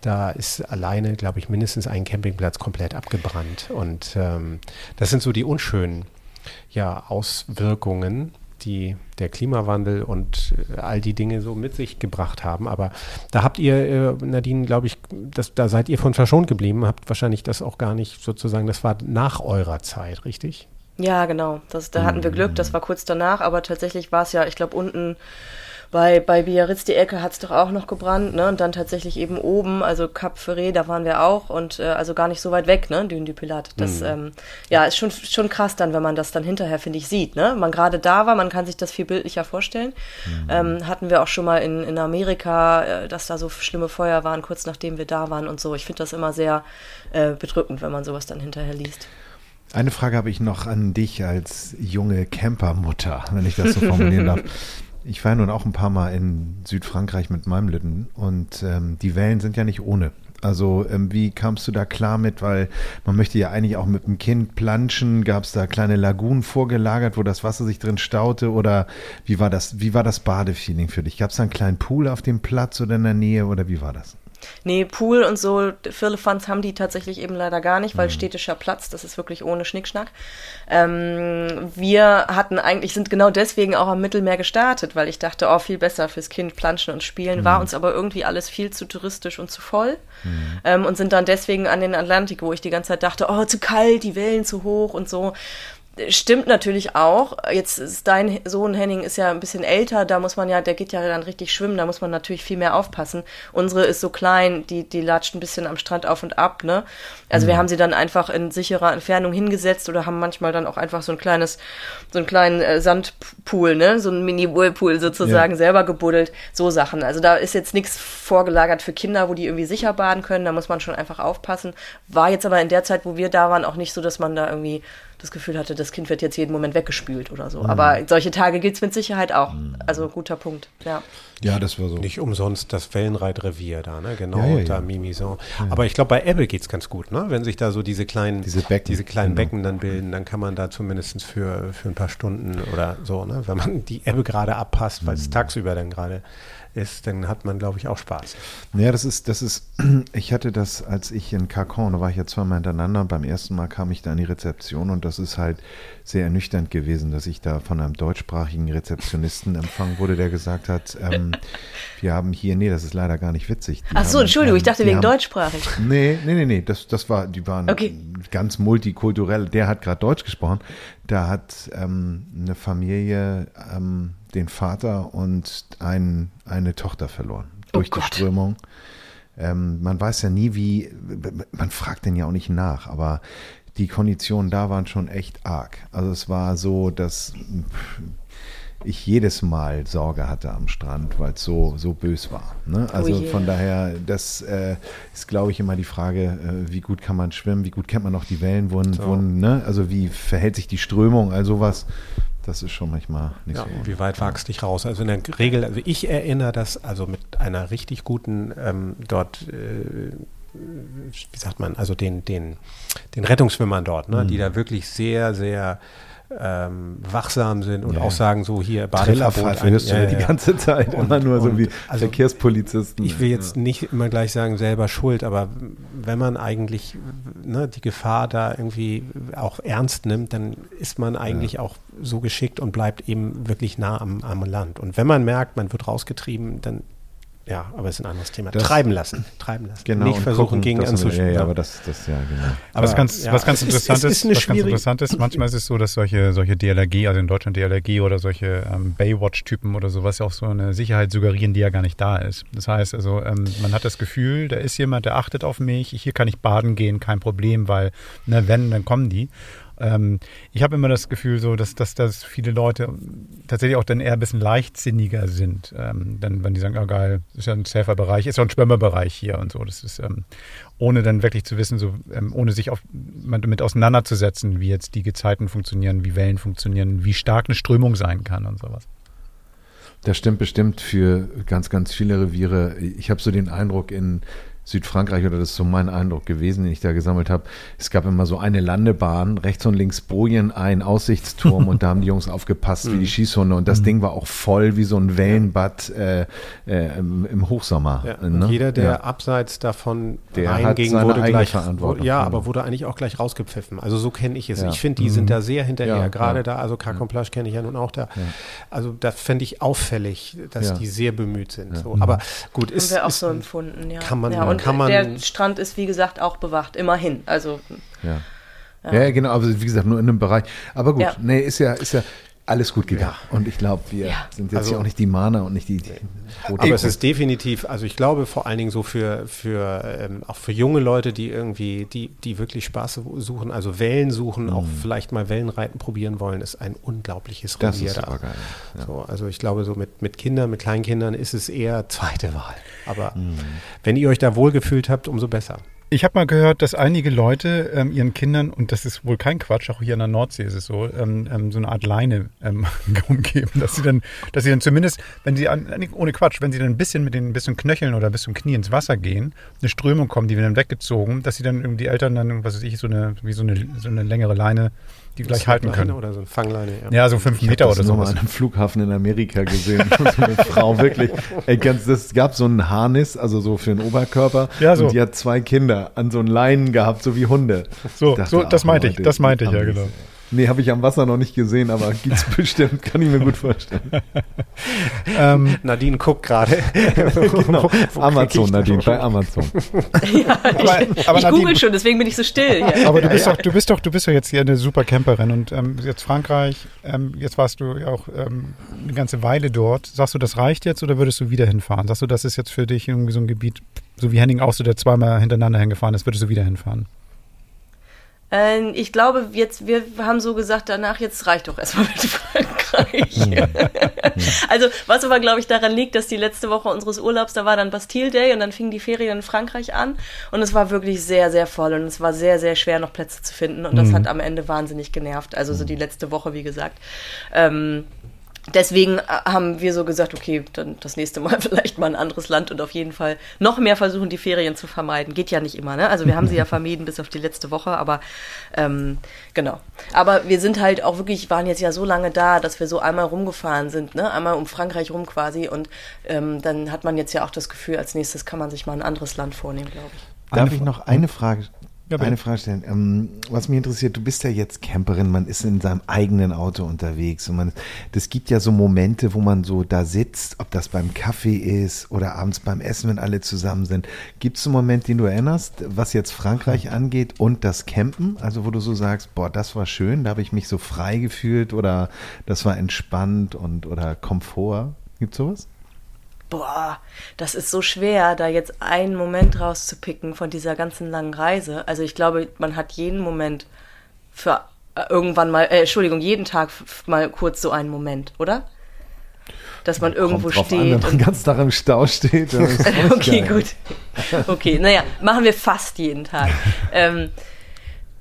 Speaker 5: Da ist alleine, glaube ich, mindestens ein Campingplatz komplett abgebrannt. Und ähm, das sind so die unschönen ja, Auswirkungen die der Klimawandel und äh, all die Dinge so mit sich gebracht haben. Aber da habt ihr, äh, Nadine, glaube ich, das, da seid ihr von verschont geblieben, habt wahrscheinlich das auch gar nicht sozusagen, das war nach eurer Zeit, richtig?
Speaker 6: Ja, genau. Das, da hatten wir Glück, das war kurz danach, aber tatsächlich war es ja, ich glaube, unten bei, bei Biarritz die Ecke hat es doch auch noch gebrannt, ne? Und dann tatsächlich eben oben, also Cap Ferré, da waren wir auch und äh, also gar nicht so weit weg, ne? Dune du Pilat. Das, mhm. ähm, ja, ist schon, schon krass dann, wenn man das dann hinterher, finde ich, sieht, ne? Man gerade da war, man kann sich das viel bildlicher vorstellen. Mhm. Ähm, hatten wir auch schon mal in, in Amerika, äh, dass da so schlimme Feuer waren, kurz nachdem wir da waren und so. Ich finde das immer sehr äh, bedrückend, wenn man sowas dann hinterher liest.
Speaker 4: Eine Frage habe ich noch an dich als junge Campermutter, wenn ich das so formulieren darf. Ich war nun auch ein paar Mal in Südfrankreich mit meinem Litten und ähm, die Wellen sind ja nicht ohne. Also ähm, wie kamst du da klar mit? Weil man möchte ja eigentlich auch mit dem Kind planschen. Gab es da kleine Lagunen vorgelagert, wo das Wasser sich drin staute? Oder wie war das, wie war das Badefeeling für dich? Gab es da einen kleinen Pool auf dem Platz oder in der Nähe oder wie war das?
Speaker 6: Nee, Pool und so, Firlefanz haben die tatsächlich eben leider gar nicht, weil mhm. städtischer Platz, das ist wirklich ohne Schnickschnack. Ähm, wir hatten eigentlich, sind genau deswegen auch am Mittelmeer gestartet, weil ich dachte, oh, viel besser fürs Kind planschen und spielen, mhm. war uns aber irgendwie alles viel zu touristisch und zu voll. Mhm. Ähm, und sind dann deswegen an den Atlantik, wo ich die ganze Zeit dachte, oh, zu kalt, die Wellen zu hoch und so Stimmt natürlich auch. Jetzt ist dein Sohn Henning ist ja ein bisschen älter, da muss man ja, der geht ja dann richtig schwimmen, da muss man natürlich viel mehr aufpassen. Unsere ist so klein, die, die latscht ein bisschen am Strand auf und ab, ne? Also mhm. wir haben sie dann einfach in sicherer Entfernung hingesetzt oder haben manchmal dann auch einfach so ein kleines, so einen kleinen äh, Sandpool, ne? So ein Mini-Whirlpool sozusagen ja. selber gebuddelt. So Sachen. Also da ist jetzt nichts vorgelagert für Kinder, wo die irgendwie sicher baden können, da muss man schon einfach aufpassen. War jetzt aber in der Zeit, wo wir da waren, auch nicht so, dass man da irgendwie das Gefühl hatte, das Kind wird jetzt jeden Moment weggespült oder so. Mhm. Aber solche Tage gibt es mit Sicherheit auch. Mhm. Also guter Punkt, ja.
Speaker 5: Ja, das war so. Nicht umsonst das Wellenreitrevier da, ne? Genau, ja, ja, ja. da Mimison. Aber ich glaube, bei Ebbe geht es ganz gut, ne? Wenn sich da so diese kleinen, diese, Becken, diese kleinen genau. Becken dann bilden, dann kann man da zumindest für, für ein paar Stunden oder so, ne? Wenn man die Ebbe gerade abpasst, weil es mhm. tagsüber dann gerade ist, dann hat man, glaube ich, auch Spaß.
Speaker 4: Ja, das ist, das ist, ich hatte das, als ich in Kakon, da war ich ja zweimal hintereinander, beim ersten Mal kam ich da an die Rezeption und das ist halt sehr ernüchternd gewesen, dass ich da von einem deutschsprachigen Rezeptionisten empfangen wurde, der gesagt hat, ähm, wir haben hier, nee, das ist leider gar nicht witzig.
Speaker 6: Die Ach so, haben, Entschuldigung, ähm, ich dachte wegen haben, deutschsprachig.
Speaker 4: Nee, nee, nee, nee, das, das war, die waren okay. ganz multikulturell, der hat gerade Deutsch gesprochen, da hat ähm, eine Familie, ähm, den Vater und ein, eine Tochter verloren durch oh die Strömung. Ähm, man weiß ja nie, wie, man fragt den ja auch nicht nach, aber die Konditionen da waren schon echt arg. Also es war so, dass ich jedes Mal Sorge hatte am Strand, weil es so, so bös war. Ne? Oh also oh von daher, das äh, ist, glaube ich, immer die Frage, äh, wie gut kann man schwimmen, wie gut kennt man noch die Wellen, wohin, so. wohin, ne? also wie verhält sich die Strömung, all sowas. Das ist schon manchmal nicht ja,
Speaker 5: so. Wie weit wagst du dich raus? Also in der Regel, also ich erinnere das, also mit einer richtig guten ähm, dort, äh, wie sagt man, also den, den, den Rettungsschwimmern dort, ne, mhm. die da wirklich sehr, sehr ähm, wachsam sind und ja. auch sagen, so hier
Speaker 4: Badeverbot. hörst du ja, die ganze Zeit und, immer nur so wie also Verkehrspolizisten.
Speaker 5: Ich will jetzt nicht immer gleich sagen, selber schuld, aber wenn man eigentlich ne, die Gefahr da irgendwie auch ernst nimmt, dann ist man eigentlich auch so geschickt und bleibt eben wirklich nah am, am Land. Und wenn man merkt, man wird rausgetrieben, dann ja, aber es ist ein anderes Thema. Das, treiben lassen. Treiben lassen.
Speaker 4: Genau,
Speaker 5: Nicht versuchen, gucken, gegen anzuschieben.
Speaker 4: Ja, ja, aber das, das, ja, genau.
Speaker 1: Aber was ganz, ja, was ganz interessant ist, ist, ist was ganz interessant ist, manchmal ist es so, dass solche, solche DLRG, also in Deutschland DLRG oder solche ähm, Baywatch-Typen oder sowas ja auch so eine Sicherheit suggerieren, die ja gar nicht da ist. Das heißt also, ähm, man hat das Gefühl, da ist jemand, der achtet auf mich, hier kann ich baden gehen, kein Problem, weil, ne, wenn, dann kommen die. Ähm, ich habe immer das Gefühl, so, dass, dass, dass viele Leute tatsächlich auch dann eher ein bisschen leichtsinniger sind. Ähm, dann, wenn die sagen, oh geil, ist ja ein safer Bereich, ist ja ein Schwimmerbereich hier und so. Das ist, ähm, ohne dann wirklich zu wissen, so, ähm, ohne sich auf, damit auseinanderzusetzen, wie jetzt die Gezeiten funktionieren, wie Wellen funktionieren, wie stark eine Strömung sein kann und sowas.
Speaker 4: Das stimmt bestimmt für ganz, ganz viele Reviere. Ich habe so den Eindruck, in Südfrankreich, oder das ist so mein Eindruck gewesen, den ich da gesammelt habe. Es gab immer so eine Landebahn, rechts und links Bojen, ein Aussichtsturm und da haben die Jungs aufgepasst wie die mhm. Schießhunde und das mhm. Ding war auch voll wie so ein Wellenbad äh, äh, im, im, Hochsommer.
Speaker 5: Ja, ne? jeder, der ja. abseits davon der reinging, wurde gleich,
Speaker 4: Verantwortung.
Speaker 5: ja, aber wurde eigentlich auch gleich rausgepfiffen. Also so kenne ich es. Ja. Ich finde, die mhm. sind da sehr hinterher. Gerade da, also Kakomplasch kenne ich ja nun auch da. Also da fände ich auffällig, dass die sehr bemüht sind. So. Aber gut,
Speaker 6: ist, Haben wir auch ist, so empfunden, ja.
Speaker 5: Kann man
Speaker 6: und kann man der Strand ist, wie gesagt, auch bewacht, immerhin. Also,
Speaker 4: ja. Ja, ja genau, aber wie gesagt, nur in einem Bereich. Aber gut, ja. nee, ist ja, ist ja alles gut gegangen. Ja. Und ich glaube, wir ja. sind jetzt also, ja auch nicht die Mana und nicht die. die
Speaker 5: aber es ist definitiv, also ich glaube vor allen Dingen so für, für ähm, auch für junge Leute, die irgendwie, die, die wirklich Spaß suchen, also Wellen suchen, mhm. auch vielleicht mal Wellenreiten probieren wollen, ist ein unglaubliches
Speaker 4: Revier Das ist super geil.
Speaker 5: Ja. So, also ich glaube, so mit, mit Kindern, mit Kleinkindern ist es eher zweite Wahl. Aber mhm. wenn ihr euch da wohlgefühlt habt, umso besser.
Speaker 1: Ich habe mal gehört, dass einige Leute ähm, ihren Kindern, und das ist wohl kein Quatsch, auch hier in der Nordsee ist es so, ähm, ähm, so eine Art Leine ähm, umgeben, dass sie dann, dass sie dann zumindest, wenn sie an, ohne Quatsch, wenn sie dann ein bisschen mit den bisschen Knöcheln oder bis zum Knie ins Wasser gehen, eine Strömung kommt, die werden dann weggezogen, dass sie dann die Eltern dann, was weiß ich, so eine, wie so eine, so eine längere Leine die gleich halten können.
Speaker 5: Oder so ein Fangleine,
Speaker 1: ja. Ja, so fünf ich Meter oder so. Ich
Speaker 4: habe an einem Flughafen in Amerika gesehen. so eine Frau wirklich. Ey, ganz, das gab so einen Harnis, also so für den Oberkörper. Ja, so. Und die hat zwei Kinder an so einen Leinen gehabt, so wie Hunde.
Speaker 1: So, dachte, so das meinte ich, das meinte ich, ja, genau.
Speaker 4: Nee, habe ich am Wasser noch nicht gesehen, aber gibt es bestimmt, kann ich mir gut vorstellen.
Speaker 5: ähm, Nadine guckt gerade.
Speaker 4: genau. Amazon, Nadine, bei Amazon.
Speaker 6: ja, aber, ich, aber ich google schon, deswegen bin ich so still.
Speaker 1: Hier. Aber du bist, doch, du bist doch, du bist doch jetzt hier eine super Camperin und ähm, jetzt Frankreich, ähm, jetzt warst du ja auch ähm, eine ganze Weile dort. Sagst du, das reicht jetzt oder würdest du wieder hinfahren? Sagst du, das ist jetzt für dich irgendwie so ein Gebiet, so wie Henning auch so, der zweimal hintereinander hingefahren ist, würdest du wieder hinfahren?
Speaker 6: Ähm, ich glaube, jetzt, wir haben so gesagt, danach, jetzt reicht doch erstmal mit Frankreich. Hm. also, was aber, glaube ich, daran liegt, dass die letzte Woche unseres Urlaubs, da war dann Bastille Day und dann fingen die Ferien in Frankreich an und es war wirklich sehr, sehr voll und es war sehr, sehr schwer, noch Plätze zu finden und das mhm. hat am Ende wahnsinnig genervt. Also, so die letzte Woche, wie gesagt. Ähm, deswegen äh, haben wir so gesagt, okay, dann das nächste Mal vielleicht mal ein anderes Land und auf jeden Fall noch mehr versuchen, die Ferien zu vermeiden. Geht ja nicht immer, ne? Also wir haben sie ja vermieden bis auf die letzte Woche, aber ähm, genau. Aber wir sind halt auch wirklich, waren jetzt ja so lange da, dass wir so einmal rumgefahren sind, ne? Einmal um Frankreich rum quasi und ähm, dann hat man jetzt ja auch das Gefühl, als nächstes kann man sich mal ein anderes Land vornehmen, glaube ich.
Speaker 4: Darf ich noch eine Frage ja, Eine Frage stellen. Ähm, was mich interessiert, du bist ja jetzt Camperin, man ist in seinem eigenen Auto unterwegs und man, das gibt ja so Momente, wo man so da sitzt, ob das beim Kaffee ist oder abends beim Essen, wenn alle zusammen sind. Gibt es einen Moment, den du erinnerst, was jetzt Frankreich angeht und das Campen? Also wo du so sagst, boah, das war schön, da habe ich mich so frei gefühlt oder das war entspannt und oder Komfort. Gibt es sowas?
Speaker 6: Boah, das ist so schwer, da jetzt einen Moment rauszupicken von dieser ganzen langen Reise. Also ich glaube, man hat jeden Moment für äh, irgendwann mal, äh, Entschuldigung, jeden Tag mal kurz so einen Moment, oder? Dass man irgendwo steht. An, wenn
Speaker 4: man ganzen Tag im Stau steht.
Speaker 6: okay, gut. Okay, naja, machen wir fast jeden Tag. ähm,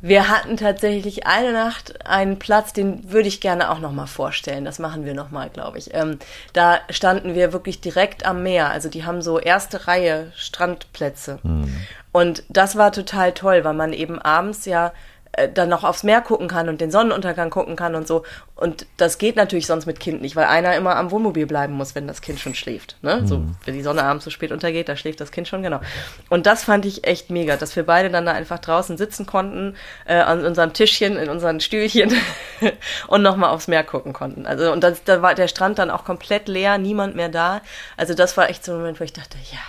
Speaker 6: wir hatten tatsächlich eine Nacht einen Platz, den würde ich gerne auch nochmal vorstellen. Das machen wir nochmal, glaube ich. Ähm, da standen wir wirklich direkt am Meer. Also die haben so erste Reihe Strandplätze. Mhm. Und das war total toll, weil man eben abends ja äh, dann noch aufs Meer gucken kann und den Sonnenuntergang gucken kann und so. Und das geht natürlich sonst mit Kind nicht, weil einer immer am Wohnmobil bleiben muss, wenn das Kind schon schläft. Ne? Mhm. So, wenn die Sonne abends so spät untergeht, da schläft das Kind schon, genau. Und das fand ich echt mega, dass wir beide dann da einfach draußen sitzen konnten, äh, an unserem Tischchen, in unseren Stühlchen und nochmal aufs Meer gucken konnten. Also, und da war der Strand dann auch komplett leer, niemand mehr da. Also, das war echt so ein Moment, wo ich dachte, ja,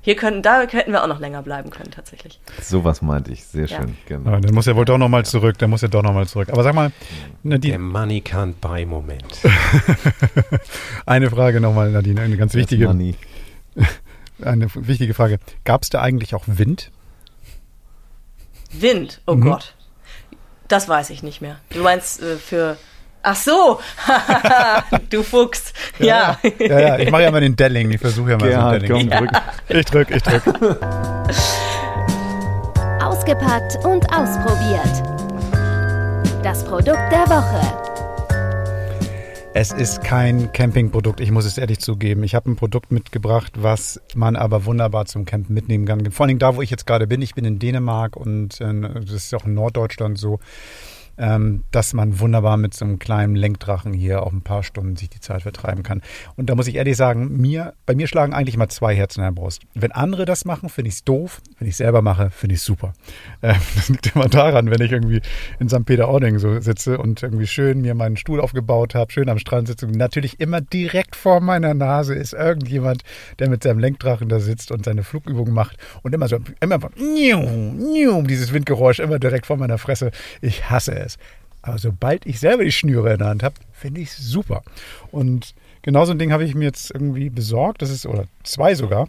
Speaker 6: hier können, da hätten wir auch noch länger bleiben können, tatsächlich.
Speaker 4: Sowas meinte ich, sehr schön,
Speaker 1: ja. genau. Ja, dann muss er wohl doch nochmal zurück, der muss ja doch nochmal zurück. Aber sag mal,
Speaker 5: Nadine. Der Money can't buy Moment.
Speaker 1: eine Frage nochmal, Nadine, eine ganz wichtige. Money. Eine wichtige Frage. Gab es da eigentlich auch Wind?
Speaker 6: Wind, oh mhm. Gott. Das weiß ich nicht mehr. Du meinst äh, für Ach so, du Fuchs. Ja.
Speaker 1: Ja, ja, ja. ich mache ja mal den Delling. Ich versuche ja mal Gerhard, so einen Delling. Ja. Ich drück, ich drück.
Speaker 3: Ausgepackt und ausprobiert. Das Produkt der Woche.
Speaker 1: Es ist kein Campingprodukt, ich muss es ehrlich zugeben. Ich habe ein Produkt mitgebracht, was man aber wunderbar zum Campen mitnehmen kann. Vor allem da, wo ich jetzt gerade bin. Ich bin in Dänemark und äh, das ist auch in Norddeutschland so ähm, dass man wunderbar mit so einem kleinen Lenkdrachen hier auch ein paar Stunden sich die Zeit vertreiben kann. Und da muss ich ehrlich sagen, mir, bei mir schlagen eigentlich mal zwei Herzen in der Brust. Wenn andere das machen, finde ich es doof. Wenn ich es selber mache, finde ich es super. Ähm, das liegt immer daran, wenn ich irgendwie in St. Peter-Ording so sitze und irgendwie schön mir meinen Stuhl aufgebaut habe, schön am Strand sitze natürlich immer direkt vor meiner Nase ist irgendjemand, der mit seinem Lenkdrachen da sitzt und seine Flugübungen macht und immer so, immer dieses Windgeräusch immer direkt vor meiner Fresse. Ich hasse es ist. Aber sobald ich selber die Schnüre in der Hand habe, finde ich es super. Und genau so ein Ding habe ich mir jetzt irgendwie besorgt. Das ist, oder zwei sogar.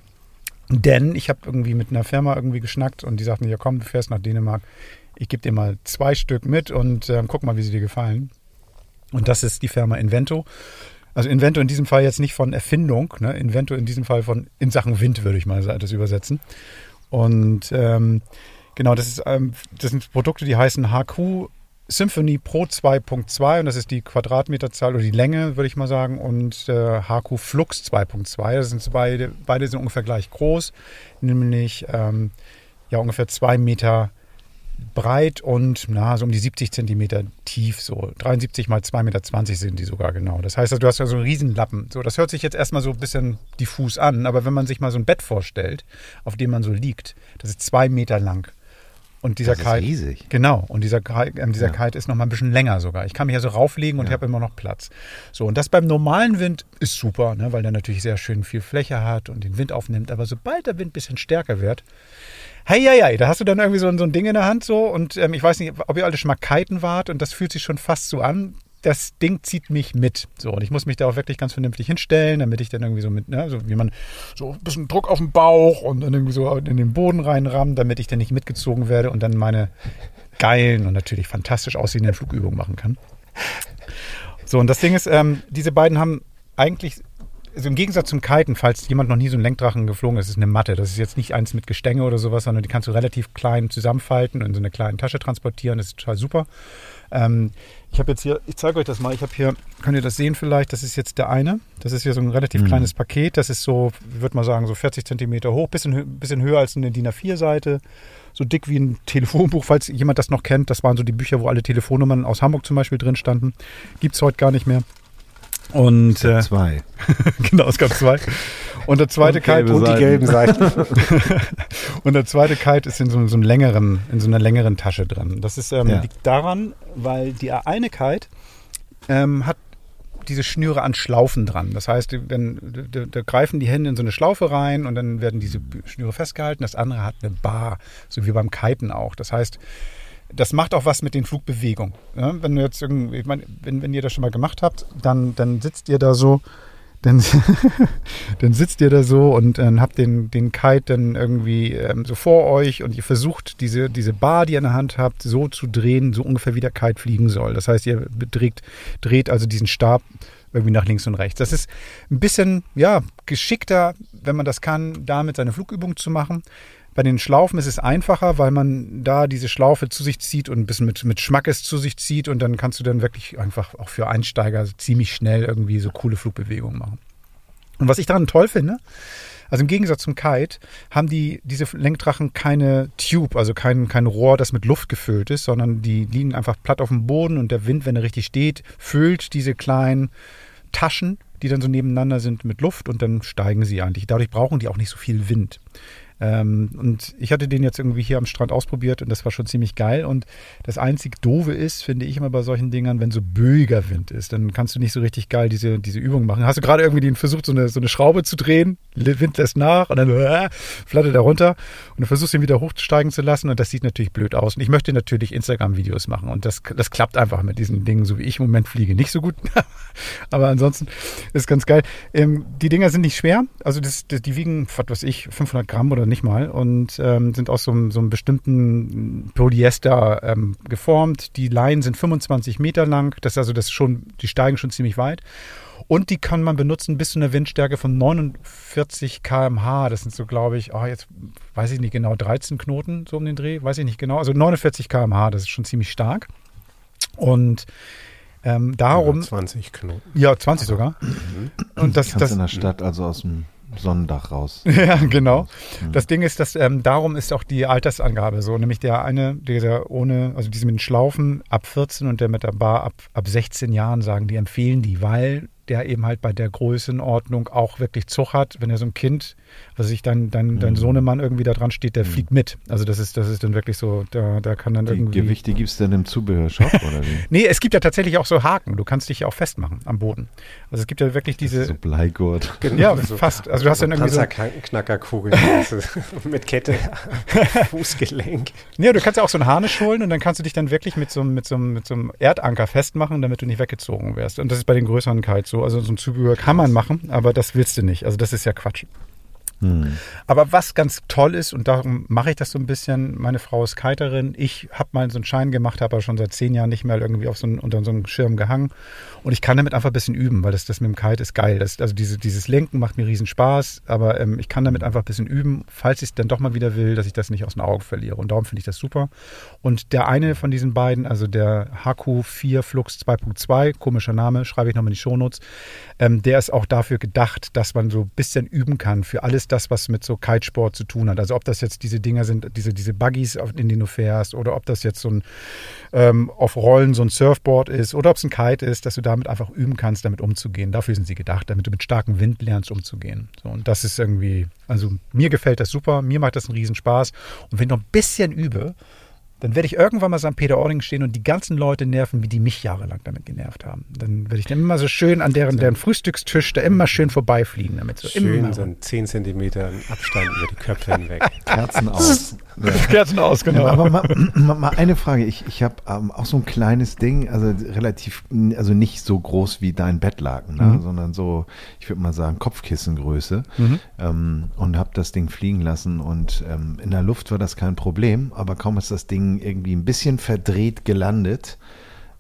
Speaker 1: Denn ich habe irgendwie mit einer Firma irgendwie geschnackt und die sagten, ja komm, du fährst nach Dänemark. Ich gebe dir mal zwei Stück mit und äh, guck mal, wie sie dir gefallen. Und das ist die Firma Invento. Also Invento in diesem Fall jetzt nicht von Erfindung, ne? Invento in diesem Fall von in Sachen Wind, würde ich mal das übersetzen. Und ähm, genau, das, ist, ähm, das sind Produkte, die heißen HQ Symphony Pro 2.2 und das ist die Quadratmeterzahl oder die Länge, würde ich mal sagen, und äh, HQ Flux 2.2. Das sind beide, beide sind ungefähr gleich groß, nämlich ähm, ja ungefähr zwei Meter breit und na, so um die 70 Zentimeter tief, so 73 mal 2,20 Meter sind die sogar genau. Das heißt, also, du hast ja so einen Riesenlappen. So, das hört sich jetzt erstmal so ein bisschen diffus an, aber wenn man sich mal so ein Bett vorstellt, auf dem man so liegt, das ist zwei Meter lang Und dieser
Speaker 2: das
Speaker 1: Kite.
Speaker 2: Ist riesig.
Speaker 1: Genau. Und dieser, äh, dieser ja. Kite ist noch mal ein bisschen länger sogar. Ich kann mich ja so rauflegen und ja. ich habe immer noch Platz. So, und das beim normalen Wind ist super, ne, weil der natürlich sehr schön viel Fläche hat und den Wind aufnimmt. Aber sobald der Wind ein bisschen stärker wird, Hey, ja, ja, da hast du dann irgendwie so, so ein Ding in der Hand so und ähm, ich weiß nicht, ob ihr alle schon mal kiten wart und das fühlt sich schon fast so an. Das Ding zieht mich mit. So, und ich muss mich da auch wirklich ganz vernünftig hinstellen, damit ich dann irgendwie so mit, ne, so wie man so ein bisschen Druck auf den Bauch und dann irgendwie so in den Boden reinrammen, damit ich dann nicht mitgezogen werde und dann meine geilen und natürlich fantastisch aussehenden Flugübungen machen kann. So, und das Ding ist, ähm, diese beiden haben eigentlich also im Gegensatz zum Kiten, falls jemand noch nie so einen Lenkdrachen geflogen ist, ist eine Matte. Das ist jetzt nicht eins mit Gestänge oder sowas, sondern die kannst du relativ klein zusammenfalten und in so eine kleine Tasche transportieren. Das ist total super. Ähm, ich habe jetzt hier, ich zeige euch das mal. Ich habe hier, könnt ihr das sehen vielleicht? Das ist jetzt der eine. Das ist hier so ein relativ mhm. kleines Paket. Das ist so, ich würde mal sagen, so 40 Zentimeter hoch, bisschen, bisschen höher als eine DIN A4-Seite. So dick wie ein Telefonbuch, falls jemand das noch kennt. Das waren so die Bücher, wo alle Telefonnummern aus Hamburg zum Beispiel drin standen. Gibt es heute gar nicht mehr. Und
Speaker 4: äh, zwei.
Speaker 1: genau, es gab zwei. Und der zweite und Kite
Speaker 5: und die gelben Seiten.
Speaker 1: und der zweite Kite ist in so, so, einem längeren, in so einer längeren Tasche drin. Das ist, ähm, ja. liegt daran, weil die eine Kite ähm, hat diese Schnüre an Schlaufen dran. Das heißt, dann, da, da, greifen die Hände in so eine Schlaufe rein und dann werden diese Schnüre festgehalten. Das andere hat eine Bar, so wie beim Kiten auch. Das heißt, das macht auch was mit den Flugbewegungen. Ja, wenn du jetzt irgendwie, ich meine, wenn, wenn ihr das schon mal gemacht habt, dann, dann sitzt ihr da so, dann, dann sitzt ihr da so und dann habt den, den Kite dann irgendwie ähm, so vor euch und ihr versucht, diese, diese Bar, die ihr in der Hand habt, so zu drehen, so ungefähr wie der Kite fliegen soll. Das heißt, ihr dreht, dreht also diesen Stab irgendwie nach links und rechts. Das ist ein bisschen, ja, geschickter, wenn man das kann, damit seine Flugübung zu machen. Bei den Schlaufen ist es einfacher, weil man da diese Schlaufe zu sich zieht und ein bisschen mit, mit Schmackes zu sich zieht und dann kannst du dann wirklich einfach auch für Einsteiger ziemlich schnell irgendwie so coole Flugbewegungen machen. Und was ich daran toll finde, also im Gegensatz zum Kite haben die diese Lenkdrachen keine Tube, also kein, kein Rohr, das mit Luft gefüllt ist, sondern die liegen einfach platt auf dem Boden und der Wind, wenn er richtig steht, füllt diese kleinen Taschen, die dann so nebeneinander sind, mit Luft und dann steigen sie eigentlich. Dadurch brauchen die auch nicht so viel Wind. Ähm, und ich hatte den jetzt irgendwie hier am Strand ausprobiert und das war schon ziemlich geil. Und das einzig Doofe ist, finde ich immer bei solchen Dingern, wenn so böiger Wind ist, dann kannst du nicht so richtig geil diese, diese Übung machen. Hast du gerade irgendwie den versucht, so eine, so eine Schraube zu drehen, Wind lässt nach und dann äh, flattert er runter und du versuchst ihn wieder hochsteigen zu lassen und das sieht natürlich blöd aus. Und ich möchte natürlich Instagram-Videos machen und das, das klappt einfach mit diesen Dingen, so wie ich im Moment fliege. Nicht so gut, aber ansonsten ist ganz geil. Ähm, die Dinger sind nicht schwer, also das, das, die wiegen, was weiß ich, 500 Gramm oder nicht mal und ähm, sind aus so, so einem bestimmten Polyester ähm, geformt. Die Leinen sind 25 Meter lang, das ist also das schon, die steigen schon ziemlich weit. Und die kann man benutzen bis zu einer Windstärke von 49 km/h. Das sind so, glaube ich, oh, jetzt weiß ich nicht genau, 13 Knoten so um den Dreh, weiß ich nicht genau. Also 49 km/h, das ist schon ziemlich stark. Und ähm, darum. Ja,
Speaker 5: 20 Knoten.
Speaker 1: Ja, 20 sogar.
Speaker 4: Mhm. Und das, das in der Stadt, also aus dem Sonnendach raus.
Speaker 1: ja, genau. Mhm. Das Ding ist, dass ähm, darum ist auch die Altersangabe so, nämlich der eine, der ohne, also diese mit den Schlaufen ab 14 und der mit der Bar ab, ab 16 Jahren sagen, die empfehlen die, weil der eben halt bei der Größenordnung auch wirklich Zug hat. Wenn er so ein Kind, was sich dann dein, dein mhm. Sohnemann irgendwie da dran steht, der mhm. fliegt mit. Also das ist, das ist dann wirklich so, da, da kann dann
Speaker 4: die
Speaker 1: irgendwie.
Speaker 4: Gewichte gibt es denn im Zubehörshop oder wie?
Speaker 1: nee, es gibt ja tatsächlich auch so Haken. Du kannst dich ja auch festmachen am Boden. Also es gibt ja wirklich diese.
Speaker 4: So Bleigurt.
Speaker 1: Genau, ja, so, fast. Also du hast dann irgendwie so.
Speaker 5: Knackerkugel mit Kette, Fußgelenk.
Speaker 1: Ja, du kannst ja auch so einen Harnisch holen und dann kannst du dich dann wirklich mit so, mit so, mit so einem Erdanker festmachen, damit du nicht weggezogen wirst. Und das ist bei den größeren Kites so. Also so ein Zubehör kann man machen, aber das willst du nicht. Also das ist ja Quatsch. Hm. Aber was ganz toll ist, und darum mache ich das so ein bisschen, meine Frau ist Kiterin, ich habe mal so einen Schein gemacht, habe aber schon seit zehn Jahren nicht mehr irgendwie auf so einen, unter so einem Schirm gehangen. Und ich kann damit einfach ein bisschen üben, weil das, das mit dem Kite ist geil. Das, also diese, dieses Lenken macht mir riesen Spaß, aber ähm, ich kann damit einfach ein bisschen üben, falls ich es dann doch mal wieder will, dass ich das nicht aus den Augen verliere. Und darum finde ich das super. Und der eine von diesen beiden, also der HQ4 Flux 2.2, komischer Name, schreibe ich nochmal in die Shownotes, ähm, der ist auch dafür gedacht, dass man so ein bisschen üben kann für alles das, was mit so Kitesport zu tun hat. Also ob das jetzt diese Dinger sind, diese, diese Buggies, in denen du fährst, oder ob das jetzt so ein ähm, auf Rollen so ein Surfboard ist, oder ob es ein Kite ist, dass du damit einfach üben kannst, damit umzugehen. Dafür sind sie gedacht, damit du mit starkem Wind lernst, umzugehen. So, und das ist irgendwie, also mir gefällt das super, mir macht das einen Riesenspaß. Und wenn ich noch ein bisschen übe, dann werde ich irgendwann mal St. Peter-Ording stehen und die ganzen Leute nerven, wie die mich jahrelang damit genervt haben. Dann werde ich dann immer so schön an deren, deren Frühstückstisch da immer schön vorbeifliegen damit. So
Speaker 5: schön
Speaker 1: immer.
Speaker 5: so ein 10 Zentimeter Abstand über die Köpfe hinweg.
Speaker 4: Kerzen aus.
Speaker 1: Ja. Kerzen aus, genau.
Speaker 4: Ja, aber mal, mal, eine Frage. Ich, ich habe ähm, auch so ein kleines Ding, also relativ, also nicht so groß wie dein Bettlaken, ne? mhm. sondern so, ich würde mal sagen, Kopfkissengröße. Mhm. Ähm, und habe das Ding fliegen lassen und ähm, in der Luft war das kein Problem, aber kaum ist das Ding irgendwie ein bisschen verdreht gelandet,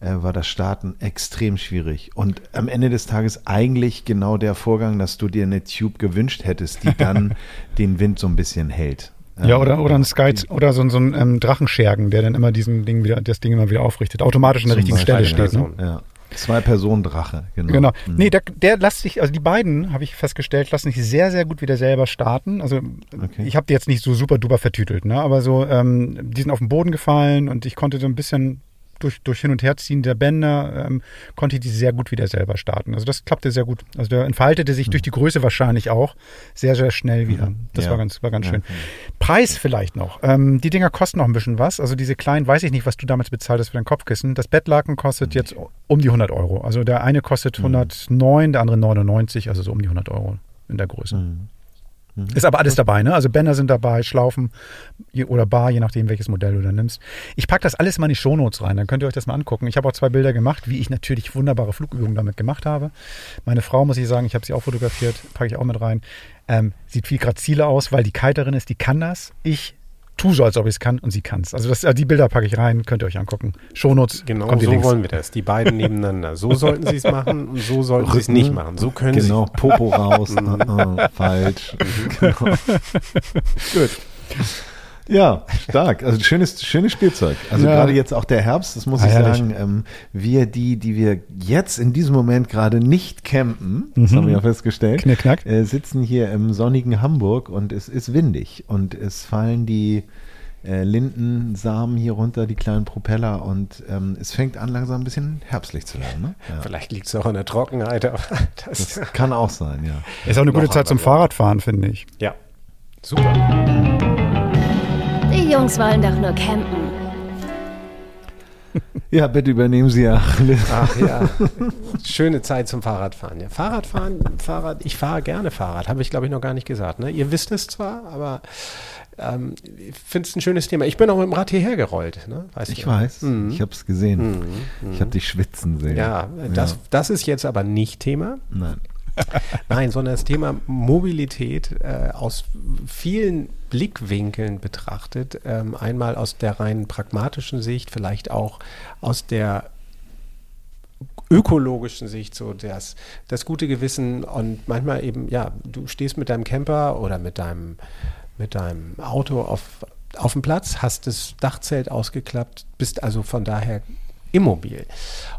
Speaker 4: äh, war das Starten extrem schwierig. Und am Ende des Tages eigentlich genau der Vorgang, dass du dir eine Tube gewünscht hättest, die dann den Wind so ein bisschen hält.
Speaker 1: Ja, oder, oder ein Sky oder so, so ein ähm, Drachenschergen, der dann immer diesen Ding wieder, das Ding immer wieder aufrichtet, automatisch an der richtigen Stelle steht. Ne?
Speaker 4: Ja. Zwei-Personen-Drache,
Speaker 1: genau. Genau. Mhm. Nee, der, der lässt sich, also die beiden, habe ich festgestellt, lassen sich sehr, sehr gut wieder selber starten. Also okay. ich habe die jetzt nicht so super duper vertütelt, ne? aber so, ähm, die sind auf den Boden gefallen und ich konnte so ein bisschen durch, durch Hin- und Herziehen der Bänder ähm, konnte ich die sehr gut wieder selber starten. Also das klappte sehr gut. Also der entfaltete sich mhm. durch die Größe wahrscheinlich auch sehr, sehr schnell wieder. Mhm. Das ja. war ganz, war ganz schön. Ja. Preis vielleicht noch. Ähm, die Dinger kosten noch ein bisschen was. Also diese kleinen, weiß ich nicht, was du damals bezahlt hast für dein Kopfkissen. Das Bettlaken kostet jetzt um die 100 Euro. Also der eine kostet 109, mhm. der andere 99, also so um die 100 Euro in der Größe. Mhm. Mhm. Ist aber alles dabei, ne? Also Bänder sind dabei, Schlaufen oder Bar, je nachdem, welches Modell du da nimmst. Ich packe das alles mal in die Shownotes rein, dann könnt ihr euch das mal angucken. Ich habe auch zwei Bilder gemacht, wie ich natürlich wunderbare Flugübungen damit gemacht habe. Meine Frau, muss ich sagen, ich habe sie auch fotografiert, packe ich auch mit rein. Ähm, sieht viel graziler aus, weil die Kiterin ist, die kann das. Ich tu so, als ob ich es kann und sie kann es. Also das, die Bilder packe ich rein, könnt ihr euch angucken. Shownotes.
Speaker 5: Genau, so Links. wollen wir das. Die beiden nebeneinander. So sollten sie es machen und so sollten sie es nicht machen. So können
Speaker 4: genau, sie. Genau, Popo raus. uh, falsch. genau. Gut. Ja, stark. Also schönes, schönes Spielzeug. Also ja. gerade jetzt auch der Herbst, das muss ah, ich sagen, ähm, wir die, die wir jetzt in diesem Moment gerade nicht campen, das mhm. haben wir ja festgestellt,
Speaker 1: Knick,
Speaker 4: äh, sitzen hier im sonnigen Hamburg und es ist windig und es fallen die äh, Lindensamen hier runter, die kleinen Propeller und ähm, es fängt an langsam ein bisschen herbstlich zu werden. Ne?
Speaker 5: Ja. Vielleicht liegt es auch an der Trockenheit. Aber
Speaker 4: das, das kann auch sein, ja.
Speaker 1: Ist auch eine gute Zeit zum Fahrradfahren, finde ich.
Speaker 5: Ja, super.
Speaker 3: Die Jungs wollen doch nur campen.
Speaker 4: Ja, bitte übernehmen Sie ja.
Speaker 5: Ach ja, schöne Zeit zum Fahrradfahren. Ja, Fahrradfahren, Fahrrad, ich fahre gerne Fahrrad, habe ich glaube ich noch gar nicht gesagt. Ne? Ihr wisst es zwar, aber ähm, ich finde es ein schönes Thema. Ich bin auch mit dem Rad hierher gerollt. Ne?
Speaker 4: Weißt ich du? weiß, mhm. ich habe es gesehen. Mhm. Ich habe dich schwitzen sehen.
Speaker 5: Ja, das, ja. das ist jetzt aber nicht Thema.
Speaker 4: Nein.
Speaker 5: Nein, sondern das Thema Mobilität äh, aus vielen Blickwinkeln betrachtet. Ähm, einmal aus der rein pragmatischen Sicht, vielleicht auch aus der ökologischen Sicht so das, das gute Gewissen und manchmal eben, ja, du stehst mit deinem Camper oder mit deinem, mit deinem Auto auf, auf dem Platz, hast das Dachzelt ausgeklappt, bist also von daher immobil.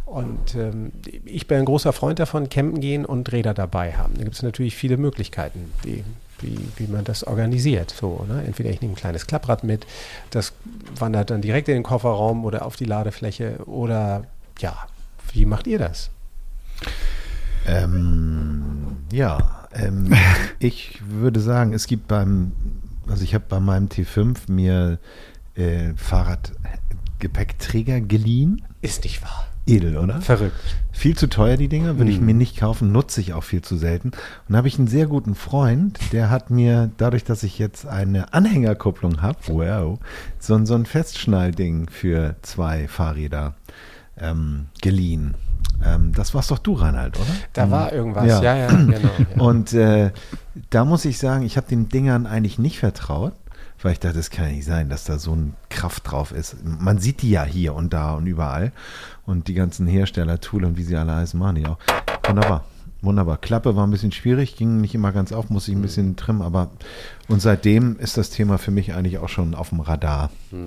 Speaker 5: Und ähm, ich bin ein großer Freund davon, campen gehen und Räder dabei haben. Da gibt es natürlich viele Möglichkeiten, wie, wie, wie man das organisiert. So, ne? Entweder ich nehme ein kleines Klapprad mit, das wandert dann direkt in den Kofferraum oder auf die Ladefläche. Oder ja, wie macht ihr das?
Speaker 4: Ähm, ja, ähm, ich würde sagen, es gibt beim, also ich habe bei meinem T5 mir äh, Fahrradgepäckträger geliehen.
Speaker 5: Ist nicht wahr.
Speaker 4: Edel, oder?
Speaker 5: Verrückt.
Speaker 4: Viel zu teuer, die Dinger, würde mhm. ich mir nicht kaufen, nutze ich auch viel zu selten. Und habe ich einen sehr guten Freund, der hat mir, dadurch, dass ich jetzt eine Anhängerkupplung habe, wow, so, so ein Festschnallding für zwei Fahrräder ähm, geliehen. Ähm, das warst doch du, Reinhard, oder?
Speaker 5: Da mhm. war irgendwas, ja, ja, ja genau.
Speaker 4: Ja. Und äh, da muss ich sagen, ich habe den Dingern eigentlich nicht vertraut weil ich dachte, das kann ja nicht sein, dass da so eine Kraft drauf ist. Man sieht die ja hier und da und überall. Und die ganzen Hersteller, Tool und wie sie alle heißen, machen die auch. Wunderbar. Wunderbar. Klappe war ein bisschen schwierig, ging nicht immer ganz auf, musste ich ein bisschen trimmen, aber und seitdem ist das Thema für mich eigentlich auch schon auf dem Radar. Hm.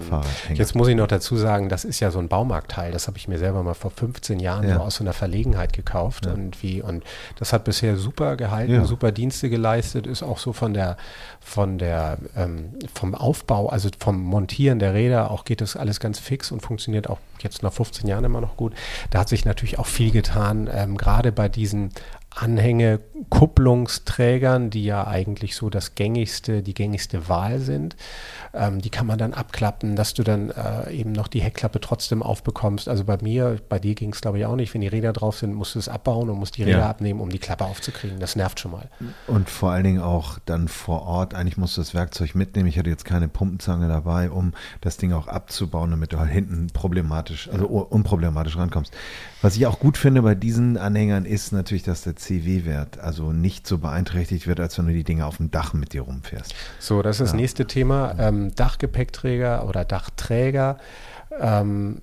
Speaker 5: Jetzt muss ich noch dazu sagen, das ist ja so ein Baumarktteil. Das habe ich mir selber mal vor 15 Jahren ja. so aus so einer Verlegenheit gekauft. Ja. Und, wie, und das hat bisher super gehalten, ja. super Dienste geleistet, ist auch so von der, von der, ähm, vom Aufbau, also vom Montieren der Räder, auch geht das alles ganz fix und funktioniert auch jetzt nach 15 Jahren immer noch gut. Da hat sich natürlich auch viel getan, ähm, gerade bei diesen Anhängekupplungsträgern, die ja eigentlich so das gängigste, die gängigste Wahl sind. Ähm, die kann man dann abklappen, dass du dann äh, eben noch die Heckklappe trotzdem aufbekommst. Also bei mir, bei dir ging es glaube ich auch nicht. Wenn die Räder drauf sind, musst du es abbauen und musst die Räder ja. abnehmen, um die Klappe aufzukriegen. Das nervt schon mal.
Speaker 4: Und vor allen Dingen auch dann vor Ort, eigentlich musst du das Werkzeug mitnehmen. Ich hatte jetzt keine Pumpenzange dabei, um das Ding auch abzubauen, damit du halt hinten problematisch, also unproblematisch rankommst. Was ich auch gut finde bei diesen Anhängern ist natürlich, dass der CW-Wert also nicht so beeinträchtigt wird, als wenn du die Dinge auf dem Dach mit dir rumfährst.
Speaker 5: So, das ist das nächste Thema. Ähm, Dachgepäckträger oder Dachträger. Ähm,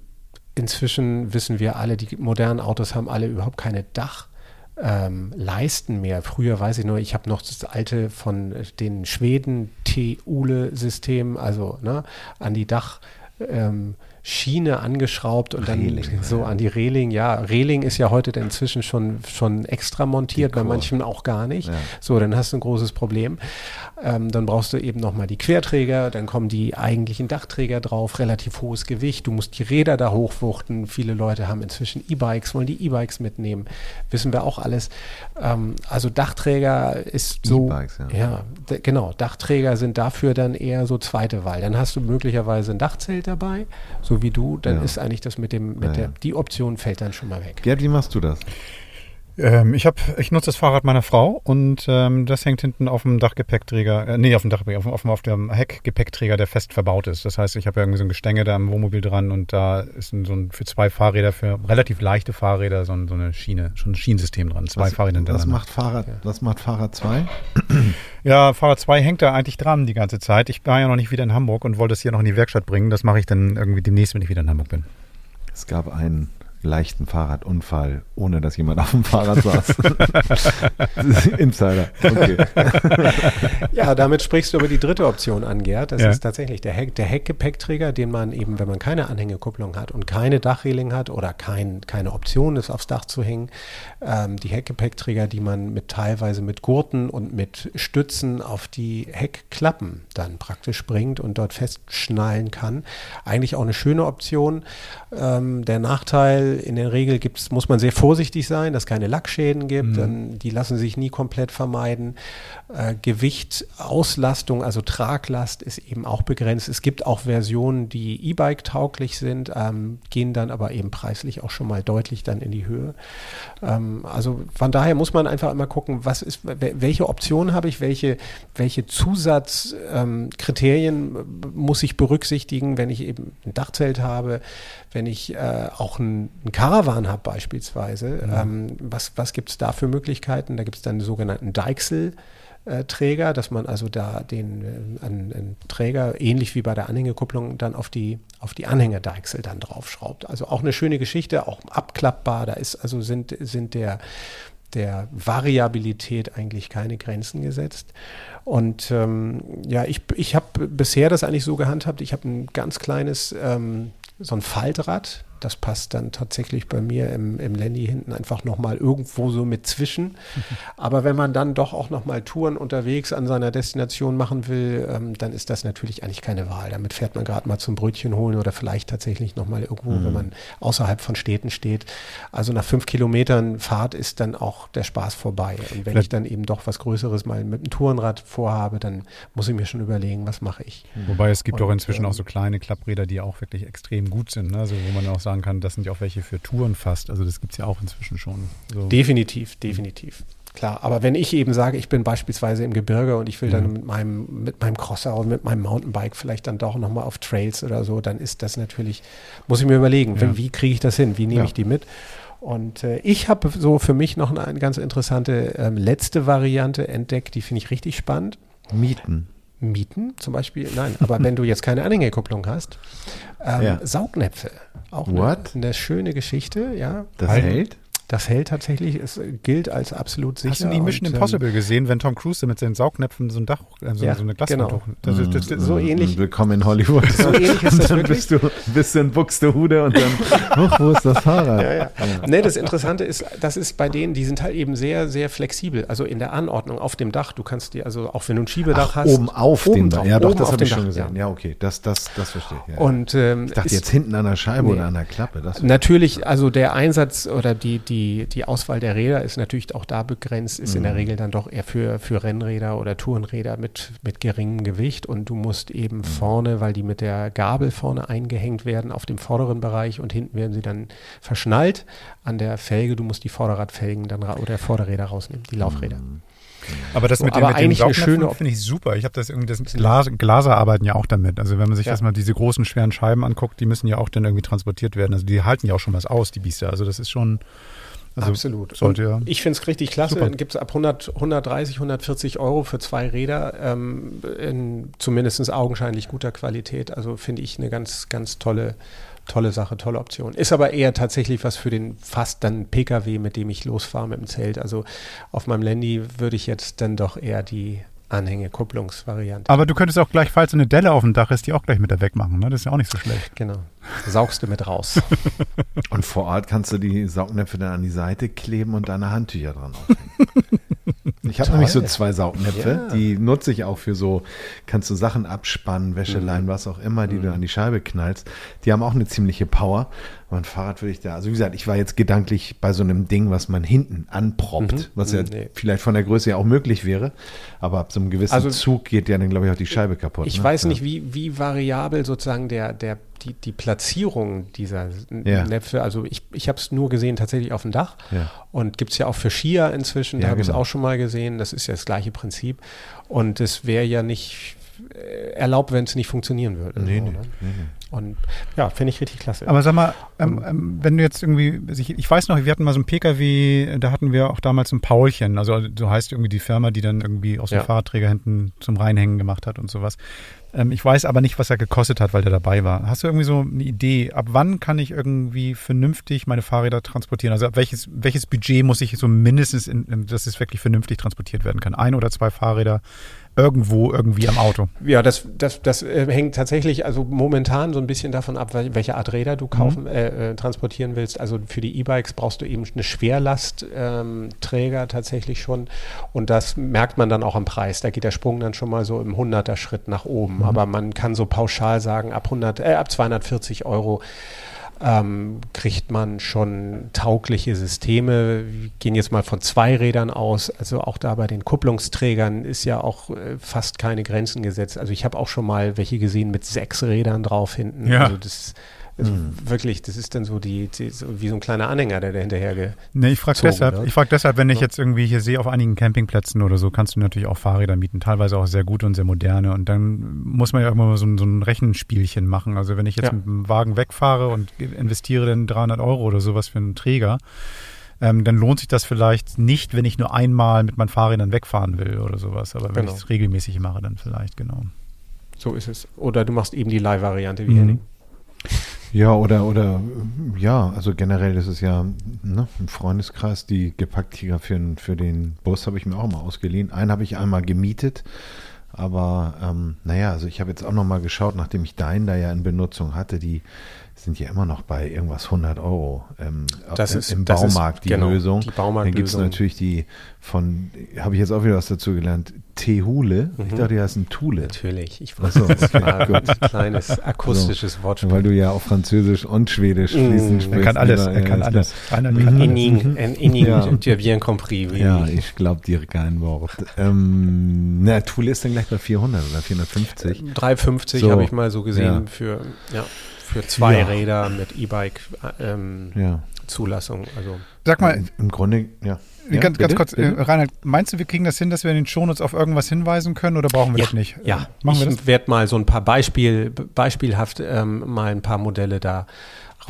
Speaker 5: inzwischen wissen wir alle, die modernen Autos haben alle überhaupt keine Dach. Ähm, leisten mehr. Früher weiß ich nur, ich habe noch das alte von den Schweden T-Ule-System, also ne, an die Dach. Ähm, Schiene angeschraubt und dann Reling, so an die Reling. Ja, Reling ist ja heute inzwischen schon, schon extra montiert, bei manchen auch gar nicht. Ja. So, dann hast du ein großes Problem. Ähm, dann brauchst du eben nochmal die Querträger, dann kommen die eigentlichen Dachträger drauf, relativ hohes Gewicht. Du musst die Räder da hochwuchten. Viele Leute haben inzwischen E-Bikes, wollen die E-Bikes mitnehmen. Wissen wir auch alles. Ähm, also Dachträger ist so. E-Bikes, ja. Ja, genau. Dachträger sind dafür dann eher so zweite Wahl. Dann hast du möglicherweise ein Dachzelt dabei so wie du, dann ja. ist eigentlich das mit dem, mit ja, der, die Option fällt dann schon mal weg.
Speaker 4: Gerd, wie machst du das?
Speaker 1: Ähm, ich, hab, ich nutze das Fahrrad meiner Frau und ähm, das hängt hinten auf dem Dachgepäckträger, äh, nee, auf dem Dachgepäckträger, auf, auf, dem Heckgepäckträger, der fest verbaut ist. Das heißt, ich habe irgendwie so ein Gestänge da am Wohnmobil dran und da ist ein, so ein für zwei Fahrräder, für relativ leichte Fahrräder, so, ein, so eine Schiene, schon ein Schienensystem dran. Zwei
Speaker 4: was,
Speaker 1: Fahrräder
Speaker 4: Was macht Fahrrad, was macht Fahrrad 2?
Speaker 1: Ja, Fahrrad 2 hängt da eigentlich dran die ganze Zeit. Ich war ja noch nicht wieder in Hamburg und wollte es hier noch in die Werkstatt bringen. Das mache ich dann irgendwie demnächst, wenn ich wieder in Hamburg bin.
Speaker 4: Es gab einen leichten Fahrradunfall, ohne dass jemand auf dem Fahrrad saß. Insider. Okay.
Speaker 5: ja, damit sprichst du über die dritte Option an, Gerd. Das ja. ist tatsächlich der, Heck, der Heckgepäckträger, den man eben, wenn man keine Anhängekupplung hat und keine Dachreling hat oder kein, keine Option ist, aufs Dach zu hängen, ähm, die Heckgepäckträger, die man mit teilweise mit Gurten und mit Stützen auf die Heckklappen dann praktisch bringt und dort festschnallen kann. Eigentlich auch eine schöne Option. Ähm, der Nachteil in der Regel gibt's, muss man sehr vorsichtig sein, dass es keine Lackschäden gibt. Mhm. die lassen sich nie komplett vermeiden. Äh, Gewicht, Auslastung, also Traglast ist eben auch begrenzt. Es gibt auch Versionen, die E-Bike tauglich sind, ähm, gehen dann aber eben preislich auch schon mal deutlich dann in die Höhe. Ähm, also von daher muss man einfach immer gucken, was ist, welche Optionen habe ich, welche, welche Zusatzkriterien ähm, muss ich berücksichtigen, wenn ich eben ein Dachzelt habe, wenn ich äh, auch ein, ein Caravan habe beispielsweise. Ja. Ähm, was was gibt es da für Möglichkeiten? Da gibt es dann die sogenannten Deichsel. Träger, dass man also da den äh, einen, Träger ähnlich wie bei der Anhängekupplung dann auf die auf die Anhängerdeichsel dann draufschraubt. Also auch eine schöne Geschichte, auch abklappbar. Da ist also sind sind der der Variabilität eigentlich keine Grenzen gesetzt. Und ähm, ja, ich, ich habe bisher das eigentlich so gehandhabt. Ich habe ein ganz kleines ähm, so ein Faltrad. Das passt dann tatsächlich bei mir im, im Landy hinten einfach nochmal irgendwo so mit zwischen. Aber wenn man dann doch auch nochmal Touren unterwegs an seiner Destination machen will, ähm, dann ist das natürlich eigentlich keine Wahl. Damit fährt man gerade mal zum Brötchen holen oder vielleicht tatsächlich nochmal irgendwo, mhm. wenn man außerhalb von Städten steht. Also nach fünf Kilometern Fahrt ist dann auch der Spaß vorbei. Und wenn ich dann eben doch was Größeres mal mit dem Tourenrad vorhabe, dann muss ich mir schon überlegen, was mache ich.
Speaker 1: Wobei es gibt Und, doch inzwischen ähm, auch so kleine Klappräder, die auch wirklich extrem gut sind. Ne? Also wo man auch sagen kann, das sind ja auch welche für Touren fast. Also das gibt es ja auch inzwischen schon.
Speaker 5: So. Definitiv, definitiv. Klar, aber wenn ich eben sage, ich bin beispielsweise im Gebirge und ich will dann mit meinem, mit meinem Crosser und mit meinem Mountainbike vielleicht dann doch nochmal auf Trails oder so, dann ist das natürlich, muss ich mir überlegen, ja. wie kriege ich das hin, wie nehme ja. ich die mit? Und äh, ich habe so für mich noch eine, eine ganz interessante ähm, letzte Variante entdeckt, die finde ich richtig spannend.
Speaker 4: Mieten
Speaker 5: mieten, zum Beispiel. Nein, aber wenn du jetzt keine Anhängerkupplung hast, ähm, ja. Saugnäpfe. Auch eine, eine, schöne Geschichte, ja.
Speaker 4: Das hält?
Speaker 5: Das hält tatsächlich, es gilt als absolut sicher.
Speaker 1: Hast du nie Mission und, Impossible ähm, gesehen, wenn Tom Cruise mit seinen Saugnäpfen so ein Dach, äh, so, ja, so eine Glaswand
Speaker 5: genau. das, das, das, das, so ähnlich.
Speaker 4: Willkommen in Hollywood. So ähnlich ist das dann wirklich. Bist du bist in Buxtehude und dann, ach, wo ist das Fahrrad? Ja, ja.
Speaker 5: ja. Nee, das Interessante ist, das ist bei denen, die sind halt eben sehr, sehr flexibel. Also in der Anordnung auf dem Dach. Du kannst dir, also auch wenn du ein Schiebedach ach, hast.
Speaker 4: Oben auf oben dem Dach. Ja, doch, das habe ich schon gesehen. Ja, okay, das, das, das verstehe ich.
Speaker 5: Und, ähm,
Speaker 4: ich dachte jetzt hinten an der Scheibe nee, oder an der Klappe.
Speaker 5: natürlich, also der Einsatz oder die, die die, die Auswahl der Räder ist natürlich auch da begrenzt, ist mhm. in der mhm. Regel dann doch eher für, für Rennräder oder Tourenräder mit, mit geringem Gewicht und du musst eben mhm. vorne, weil die mit der Gabel vorne eingehängt werden, auf dem vorderen Bereich und hinten werden sie dann verschnallt an der Felge. Du musst die Vorderradfelgen dann oder Vorderräder rausnehmen, die Laufräder. Mhm.
Speaker 1: Aber das so, mit, den, mit eine schöne finde ich super. Ich habe das irgendwie, das Glas, Glaser arbeiten ja auch damit. Also wenn man sich ja. das mal diese großen schweren Scheiben anguckt, die müssen ja auch dann irgendwie transportiert werden. Also die halten ja auch schon was aus, die Biester. Also das ist schon
Speaker 5: also Absolut. Sollte, ja. Ich finde es richtig klasse. Gibt es ab 100, 130, 140 Euro für zwei Räder ähm, in zumindest augenscheinlich guter Qualität. Also finde ich eine ganz, ganz tolle tolle Sache, tolle Option. Ist aber eher tatsächlich was für den fast dann Pkw, mit dem ich losfahre mit dem Zelt. Also auf meinem Landy würde ich jetzt dann doch eher die Anhänge-Kupplungsvariante.
Speaker 1: Aber du könntest auch gleich, falls eine Delle auf dem Dach ist, die auch gleich mit da wegmachen. Ne? Das ist ja auch nicht so schlecht.
Speaker 5: Genau. Saugst du mit raus.
Speaker 4: und vor Ort kannst du die Saugnäpfe dann an die Seite kleben und deine Handtücher dran aufhängen. Ich habe nämlich so zwei Saugnäpfe, ja. die nutze ich auch für so, kannst du Sachen abspannen, Wäscheleien, mhm. was auch immer, die mhm. du an die Scheibe knallst. Die haben auch eine ziemliche Power. Mein Fahrrad würde ich da, also wie gesagt, ich war jetzt gedanklich bei so einem Ding, was man hinten anproppt, mhm. was ja nee. vielleicht von der Größe ja auch möglich wäre. Aber ab so einem gewissen also, Zug geht ja dann, glaube ich, auch die Scheibe kaputt.
Speaker 5: Ich
Speaker 4: ne?
Speaker 5: weiß nicht, wie, wie variabel sozusagen der, der die, die Platzierung dieser ja. Näpfe, also ich, ich habe es nur gesehen tatsächlich auf dem Dach ja. und gibt es ja auch für Skier inzwischen, da habe ich es genau. auch schon mal gesehen, das ist ja das gleiche Prinzip und es wäre ja nicht äh, erlaubt, wenn es nicht funktionieren würde. Nee, so, nee, ne? nee, nee. Und ja, finde ich richtig klasse.
Speaker 1: Aber sag mal, ähm, ähm, wenn du jetzt irgendwie, ich, weiß noch, wir hatten mal so ein PKW, da hatten wir auch damals ein Paulchen, also so heißt irgendwie die Firma, die dann irgendwie aus dem ja. Fahrradträger hinten zum Reinhängen gemacht hat und sowas. Ähm, ich weiß aber nicht, was er gekostet hat, weil der dabei war. Hast du irgendwie so eine Idee, ab wann kann ich irgendwie vernünftig meine Fahrräder transportieren? Also ab welches, welches Budget muss ich so mindestens, in, dass es wirklich vernünftig transportiert werden kann? Ein oder zwei Fahrräder irgendwo irgendwie am Auto.
Speaker 5: Ja, das, das, das äh, hängt tatsächlich also momentan so ein bisschen davon ab, welche Art Räder du kaufen, mhm. äh, äh, transportieren willst. Also für die E-Bikes brauchst du eben eine Schwerlastträger ähm, tatsächlich schon und das merkt man dann auch am Preis. Da geht der Sprung dann schon mal so im 100er Schritt nach oben. Mhm. Aber man kann so pauschal sagen, ab 100, äh, ab 240 Euro ähm, kriegt man schon taugliche Systeme. Wir gehen jetzt mal von zwei Rädern aus. Also auch da bei den Kupplungsträgern ist ja auch äh, fast keine Grenzen gesetzt. Also ich habe auch schon mal welche gesehen mit sechs Rädern drauf hinten. Ja. Also das also mhm. Wirklich, das ist dann so die, die so wie so ein kleiner Anhänger, der dahinterher ge
Speaker 1: Nee, ich frage deshalb, ich frag deshalb, wenn ich jetzt irgendwie hier sehe, auf einigen Campingplätzen oder so, kannst du natürlich auch Fahrräder mieten, teilweise auch sehr gut und sehr moderne. Und dann muss man ja immer so, so ein Rechenspielchen machen. Also wenn ich jetzt ja. mit dem Wagen wegfahre und investiere dann 300 Euro oder sowas für einen Träger, ähm, dann lohnt sich das vielleicht nicht, wenn ich nur einmal mit meinen Fahrrädern wegfahren will oder sowas. Aber wenn genau. ich es regelmäßig mache, dann vielleicht, genau.
Speaker 5: So ist es. Oder du machst eben die Leihvariante wie mhm. Henning.
Speaker 4: Ja, oder, oder, ja, also generell ist es ja ne, im Freundeskreis, die Gepacktiger für, für den Bus habe ich mir auch mal ausgeliehen. Einen habe ich einmal gemietet, aber ähm, naja, also ich habe jetzt auch noch mal geschaut, nachdem ich deinen da ja in Benutzung hatte, die sind ja immer noch bei irgendwas 100 Euro ähm,
Speaker 5: das ist,
Speaker 4: im Baumarkt ist, die genau, Lösung. Die Dann gibt es natürlich die von, habe ich jetzt auch wieder was dazu gelernt, Tehule. Mhm. Ich dachte, die heißen Thule.
Speaker 5: Natürlich, ich weiß, so, das war ein kleines akustisches so, Wortspiel.
Speaker 4: Weil du ja auch Französisch und Schwedisch mhm. fließend
Speaker 1: sprichst. Er kann alles, er kann alles.
Speaker 5: Einer kann mhm. Inning, inning, ja. tu bien compris.
Speaker 4: Oui. Ja, ich glaube dir kein Wort. ähm, na, Thule ist dann gleich bei 400 oder 450.
Speaker 5: 350 so. habe ich mal so gesehen ja. für, ja für zwei ja. Räder mit E-Bike ähm, ja. Also
Speaker 1: sag mal,
Speaker 4: im Grunde ja.
Speaker 1: ganz, ganz kurz, äh, Reinhard, meinst du, wir kriegen das hin, dass wir in den Shownotes auf irgendwas hinweisen können oder brauchen wir
Speaker 5: ja,
Speaker 1: das nicht?
Speaker 5: Ja, machen wir ich werde mal so ein paar Beispiel, beispielhaft ähm, mal ein paar Modelle da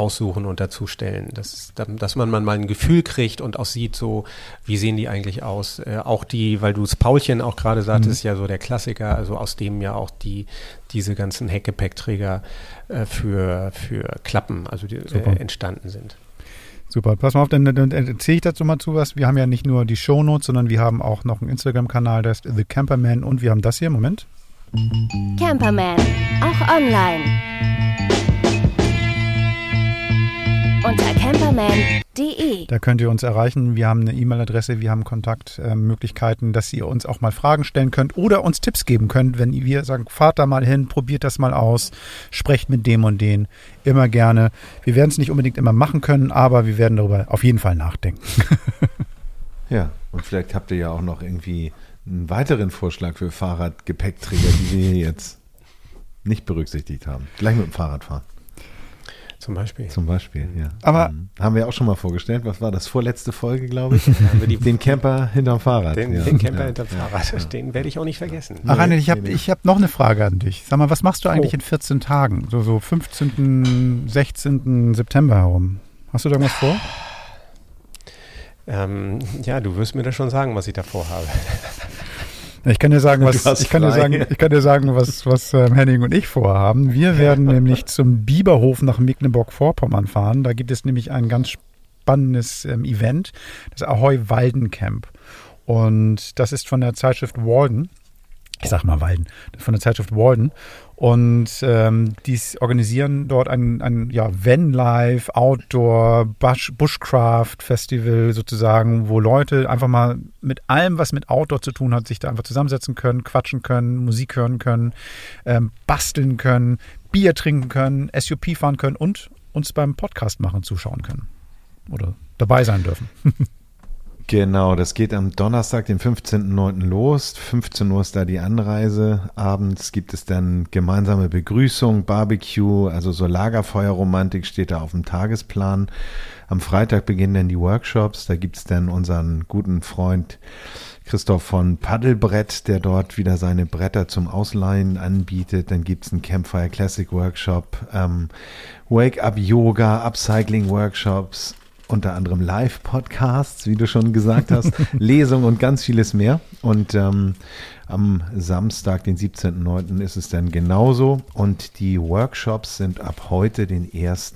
Speaker 5: raussuchen und dazustellen, dass, dass man mal ein Gefühl kriegt und auch sieht, so wie sehen die eigentlich aus. Äh, auch die, weil du es Paulchen auch gerade sagtest, mhm. ja so der Klassiker, also aus dem ja auch die diese ganzen Heckgepäckträger äh, für, für Klappen, also die, äh, entstanden sind.
Speaker 1: Super, pass mal auf, dann, dann erzähle ich dazu mal zu was. Wir haben ja nicht nur die Shownotes, sondern wir haben auch noch einen Instagram-Kanal, der ist The Camperman und wir haben das hier, Moment.
Speaker 3: Camperman, auch online. Unter camperman.de.
Speaker 1: Da könnt ihr uns erreichen. Wir haben eine E-Mail-Adresse, wir haben Kontaktmöglichkeiten, dass ihr uns auch mal Fragen stellen könnt oder uns Tipps geben könnt, wenn wir sagen, fahrt da mal hin, probiert das mal aus, sprecht mit dem und den. Immer gerne. Wir werden es nicht unbedingt immer machen können, aber wir werden darüber auf jeden Fall nachdenken.
Speaker 4: ja, und vielleicht habt ihr ja auch noch irgendwie einen weiteren Vorschlag für Fahrradgepäckträger, die wir jetzt nicht berücksichtigt haben. Gleich mit dem Fahrrad fahren.
Speaker 5: Zum Beispiel.
Speaker 4: Zum Beispiel, ja.
Speaker 1: Aber um,
Speaker 4: haben wir auch schon mal vorgestellt. Was war das? Vorletzte Folge, glaube ich. den Camper hinterm Fahrrad.
Speaker 5: Den, ja. den Camper ja. hinterm Fahrrad. Ja. Den werde ich auch nicht vergessen.
Speaker 1: Ach, Anne, ich habe ich hab noch eine Frage an dich. Sag mal, was machst du eigentlich oh. in 14 Tagen? So, so 15., 16. September herum. Hast du da irgendwas vor?
Speaker 5: Ähm, ja, du wirst mir das schon sagen, was ich da vorhabe.
Speaker 1: Ich kann dir sagen, was ich kann dir sagen, ich kann dir sagen, was was ähm, Henning und ich vorhaben. Wir werden nämlich zum Biberhof nach Mecklenburg-Vorpommern fahren. Da gibt es nämlich ein ganz spannendes ähm, Event, das Ahoy Walden Camp. Und das ist von der Zeitschrift Walden. Ich sag mal Walden, von der Zeitschrift Walden. Und ähm, die organisieren dort ein, ein ja, Vanlife, Outdoor, Bush, Bushcraft Festival sozusagen, wo Leute einfach mal mit allem, was mit Outdoor zu tun hat, sich da einfach zusammensetzen können, quatschen können, Musik hören können, ähm, basteln können, Bier trinken können, SUP fahren können und uns beim Podcast machen zuschauen können. Oder dabei sein dürfen.
Speaker 4: Genau, das geht am Donnerstag, den 15.09. los. 15 Uhr ist da die Anreise. Abends gibt es dann gemeinsame Begrüßung, Barbecue, also so Lagerfeuerromantik steht da auf dem Tagesplan. Am Freitag beginnen dann die Workshops. Da gibt es dann unseren guten Freund Christoph von Paddelbrett, der dort wieder seine Bretter zum Ausleihen anbietet. Dann gibt es einen Campfire Classic Workshop, ähm, Wake Up Yoga, Upcycling Workshops, unter anderem Live-Podcasts, wie du schon gesagt hast, Lesungen und ganz vieles mehr. Und ähm, am Samstag, den 17.09. ist es dann genauso. Und die Workshops sind ab heute, den 1.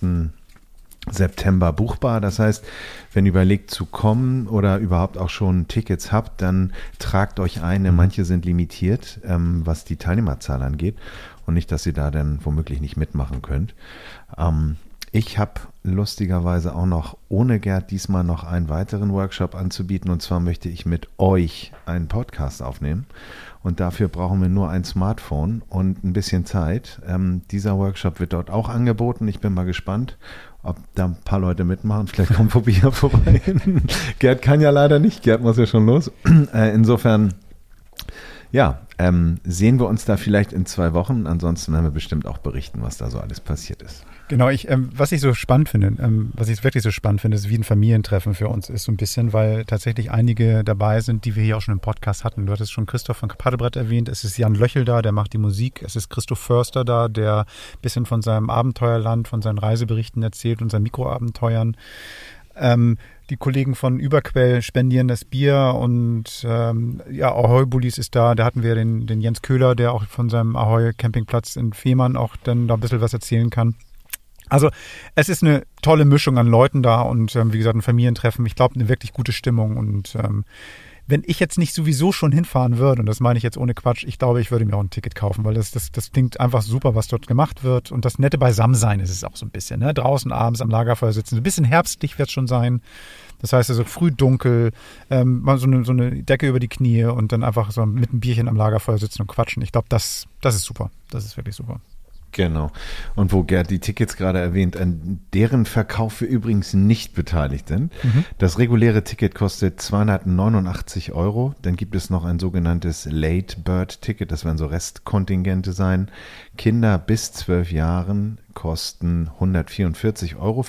Speaker 4: September buchbar. Das heißt, wenn ihr überlegt zu kommen oder überhaupt auch schon Tickets habt, dann tragt euch ein. Manche sind limitiert, ähm, was die Teilnehmerzahl angeht. Und nicht, dass ihr da dann womöglich nicht mitmachen könnt. Ähm, ich habe lustigerweise auch noch ohne Gerd diesmal noch einen weiteren Workshop anzubieten. Und zwar möchte ich mit euch einen Podcast aufnehmen. Und dafür brauchen wir nur ein Smartphone und ein bisschen Zeit. Ähm, dieser Workshop wird dort auch angeboten. Ich bin mal gespannt, ob da ein paar Leute mitmachen. Vielleicht kommt Fobia vorbei. Gerd kann ja leider nicht. Gerd muss ja schon los. Äh, insofern, ja, ähm, sehen wir uns da vielleicht in zwei Wochen. Ansonsten werden wir bestimmt auch berichten, was da so alles passiert ist.
Speaker 1: Genau, ich, ähm, was ich so spannend finde, ähm, was ich wirklich so spannend finde, ist wie ein Familientreffen für uns ist so ein bisschen, weil tatsächlich einige dabei sind, die wir hier auch schon im Podcast hatten. Du hattest schon Christoph von Paddelbrett erwähnt, es ist Jan Löchel da, der macht die Musik, es ist Christoph Förster da, der ein bisschen von seinem Abenteuerland, von seinen Reiseberichten erzählt und seinen Mikroabenteuern. Ähm, die Kollegen von Überquell spendieren das Bier und ähm, ja, Ahoy Bullies ist da. Da hatten wir den, den Jens Köhler, der auch von seinem Ahoy Campingplatz in Fehmarn auch dann da ein bisschen was erzählen kann. Also es ist eine tolle Mischung an Leuten da und ähm, wie gesagt ein Familientreffen. Ich glaube eine wirklich gute Stimmung und ähm, wenn ich jetzt nicht sowieso schon hinfahren würde, und das meine ich jetzt ohne Quatsch, ich glaube, ich würde mir auch ein Ticket kaufen, weil das, das, das klingt einfach super, was dort gemacht wird. Und das nette Beisammensein ist es auch so ein bisschen. Ne? Draußen abends am Lagerfeuer sitzen. Ein bisschen herbstlich wird es schon sein. Das heißt also früh dunkel, ähm, mal so eine, so eine Decke über die Knie und dann einfach so mit einem Bierchen am Lagerfeuer sitzen und quatschen. Ich glaube, das, das ist super. Das ist wirklich super.
Speaker 4: Genau. Und wo Gerd die Tickets gerade erwähnt, an deren Verkauf wir übrigens nicht beteiligt sind. Mhm. Das reguläre Ticket kostet 289 Euro. Dann gibt es noch ein sogenanntes Late Bird Ticket. Das werden so Restkontingente sein. Kinder bis zwölf Jahren kosten 144,50 Euro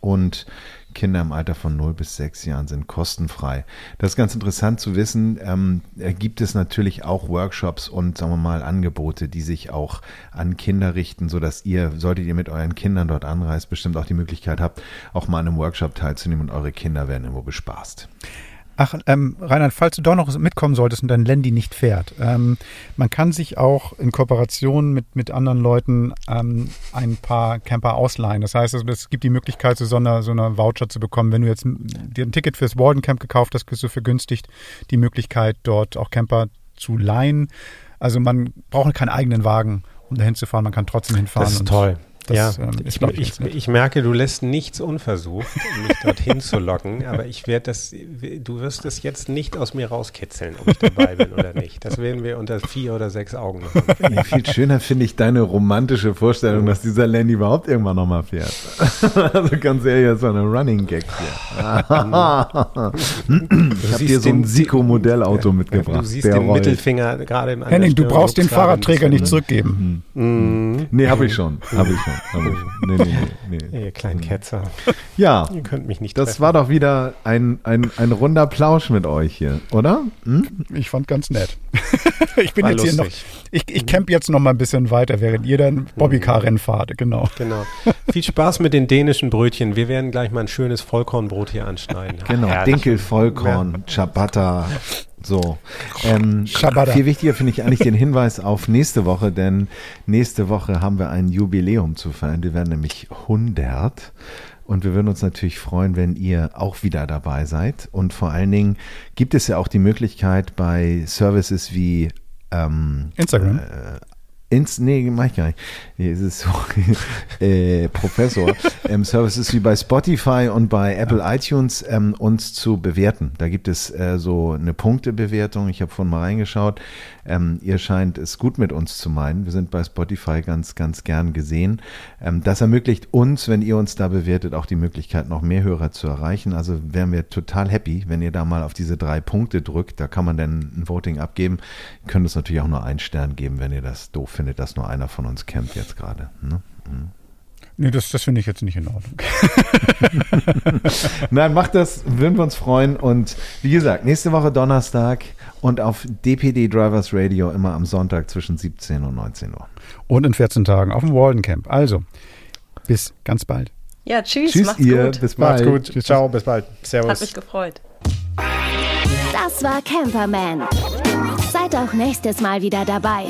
Speaker 4: und Kinder im Alter von 0 bis 6 Jahren sind kostenfrei. Das ist ganz interessant zu wissen. Ähm, gibt es natürlich auch Workshops und sagen wir mal Angebote, die sich auch an Kinder richten, sodass ihr, solltet ihr mit euren Kindern dort anreist, bestimmt auch die Möglichkeit habt, auch mal an einem Workshop teilzunehmen und eure Kinder werden irgendwo bespaßt.
Speaker 1: Ach, ähm, Reinhard, falls du doch noch mitkommen solltest und dein Landy nicht fährt, ähm, man kann sich auch in Kooperation mit, mit anderen Leuten ähm, ein paar Camper ausleihen. Das heißt, also, es gibt die Möglichkeit, so einer, so einer Voucher zu bekommen. Wenn du jetzt dir ein Ticket fürs Walden Camp gekauft hast, kriegst du vergünstigt die Möglichkeit, dort auch Camper zu leihen. Also man braucht keinen eigenen Wagen, um dahin zu fahren. Man kann trotzdem hinfahren.
Speaker 5: Das ist toll. Das, ja, ähm, ich, ich, ich, merke, du lässt nichts unversucht, mich dorthin zu locken, aber ich werde das, du wirst es jetzt nicht aus mir rauskitzeln, ob ich dabei bin oder nicht. Das werden wir unter vier oder sechs Augen machen.
Speaker 4: Ja, viel schöner finde ich deine romantische Vorstellung, dass dieser Lenny überhaupt irgendwann nochmal fährt. also ganz ehrlich, so eine Running Gag hier. ich habe dir so ein Siko-Modellauto mitgebracht.
Speaker 5: Du siehst den rollt. Mittelfinger gerade im
Speaker 1: Henning, du brauchst den Fahrradträger nicht zurückgeben.
Speaker 4: Mhm. Nee, habe ich schon. Habe ich schon. Nee,
Speaker 5: nee, nee, nee. Ihr kleinen Ketzer.
Speaker 4: Ja.
Speaker 5: Ihr könnt mich nicht
Speaker 4: Das treffen. war doch wieder ein, ein, ein runder Plausch mit euch hier, oder? Hm?
Speaker 1: Ich fand ganz nett. ich bin war jetzt lustig. hier noch, ich, ich camp jetzt noch mal ein bisschen weiter, während ihr dann Bobbycar-Rennen fahrt, genau.
Speaker 5: Genau. Viel Spaß mit den dänischen Brötchen. Wir werden gleich mal ein schönes Vollkornbrot hier anschneiden.
Speaker 4: Genau, Dinkel, Vollkorn, Ciabatta, so. Ähm, viel wichtiger finde ich eigentlich den Hinweis auf nächste Woche, denn nächste Woche haben wir ein Jubiläum zu feiern. Wir werden nämlich 100. Und wir würden uns natürlich freuen, wenn ihr auch wieder dabei seid. Und vor allen Dingen gibt es ja auch die Möglichkeit bei Services wie
Speaker 1: ähm, Instagram. Äh,
Speaker 4: ins, nee, mach ich gar nicht. Nee, es ist so, äh, Professor. ähm, Services wie bei Spotify und bei Apple ja. iTunes ähm, uns zu bewerten. Da gibt es äh, so eine Punktebewertung. Ich habe vorhin mal reingeschaut. Ähm, ihr scheint es gut mit uns zu meinen. Wir sind bei Spotify ganz, ganz gern gesehen. Ähm, das ermöglicht uns, wenn ihr uns da bewertet, auch die Möglichkeit, noch mehr Hörer zu erreichen. Also wären wir total happy, wenn ihr da mal auf diese drei Punkte drückt. Da kann man dann ein Voting abgeben. Ihr könnt uns natürlich auch nur einen Stern geben, wenn ihr das doof findet, dass nur einer von uns campt jetzt gerade. Ne? Mhm.
Speaker 1: Nee, das, das finde ich jetzt nicht in Ordnung.
Speaker 4: Nein, macht das, würden wir uns freuen. Und wie gesagt, nächste Woche Donnerstag und auf DPD Drivers Radio immer am Sonntag zwischen 17 und 19 Uhr.
Speaker 1: Und in 14 Tagen auf dem Walden Camp. Also, bis ganz bald.
Speaker 6: Ja, tschüss.
Speaker 4: Tschüss, macht's ihr. Gut.
Speaker 1: Bis bald. Macht's gut. Ciao, bis bald.
Speaker 6: Servus. Hat mich gefreut.
Speaker 3: Das war Camperman. Seid auch nächstes Mal wieder dabei.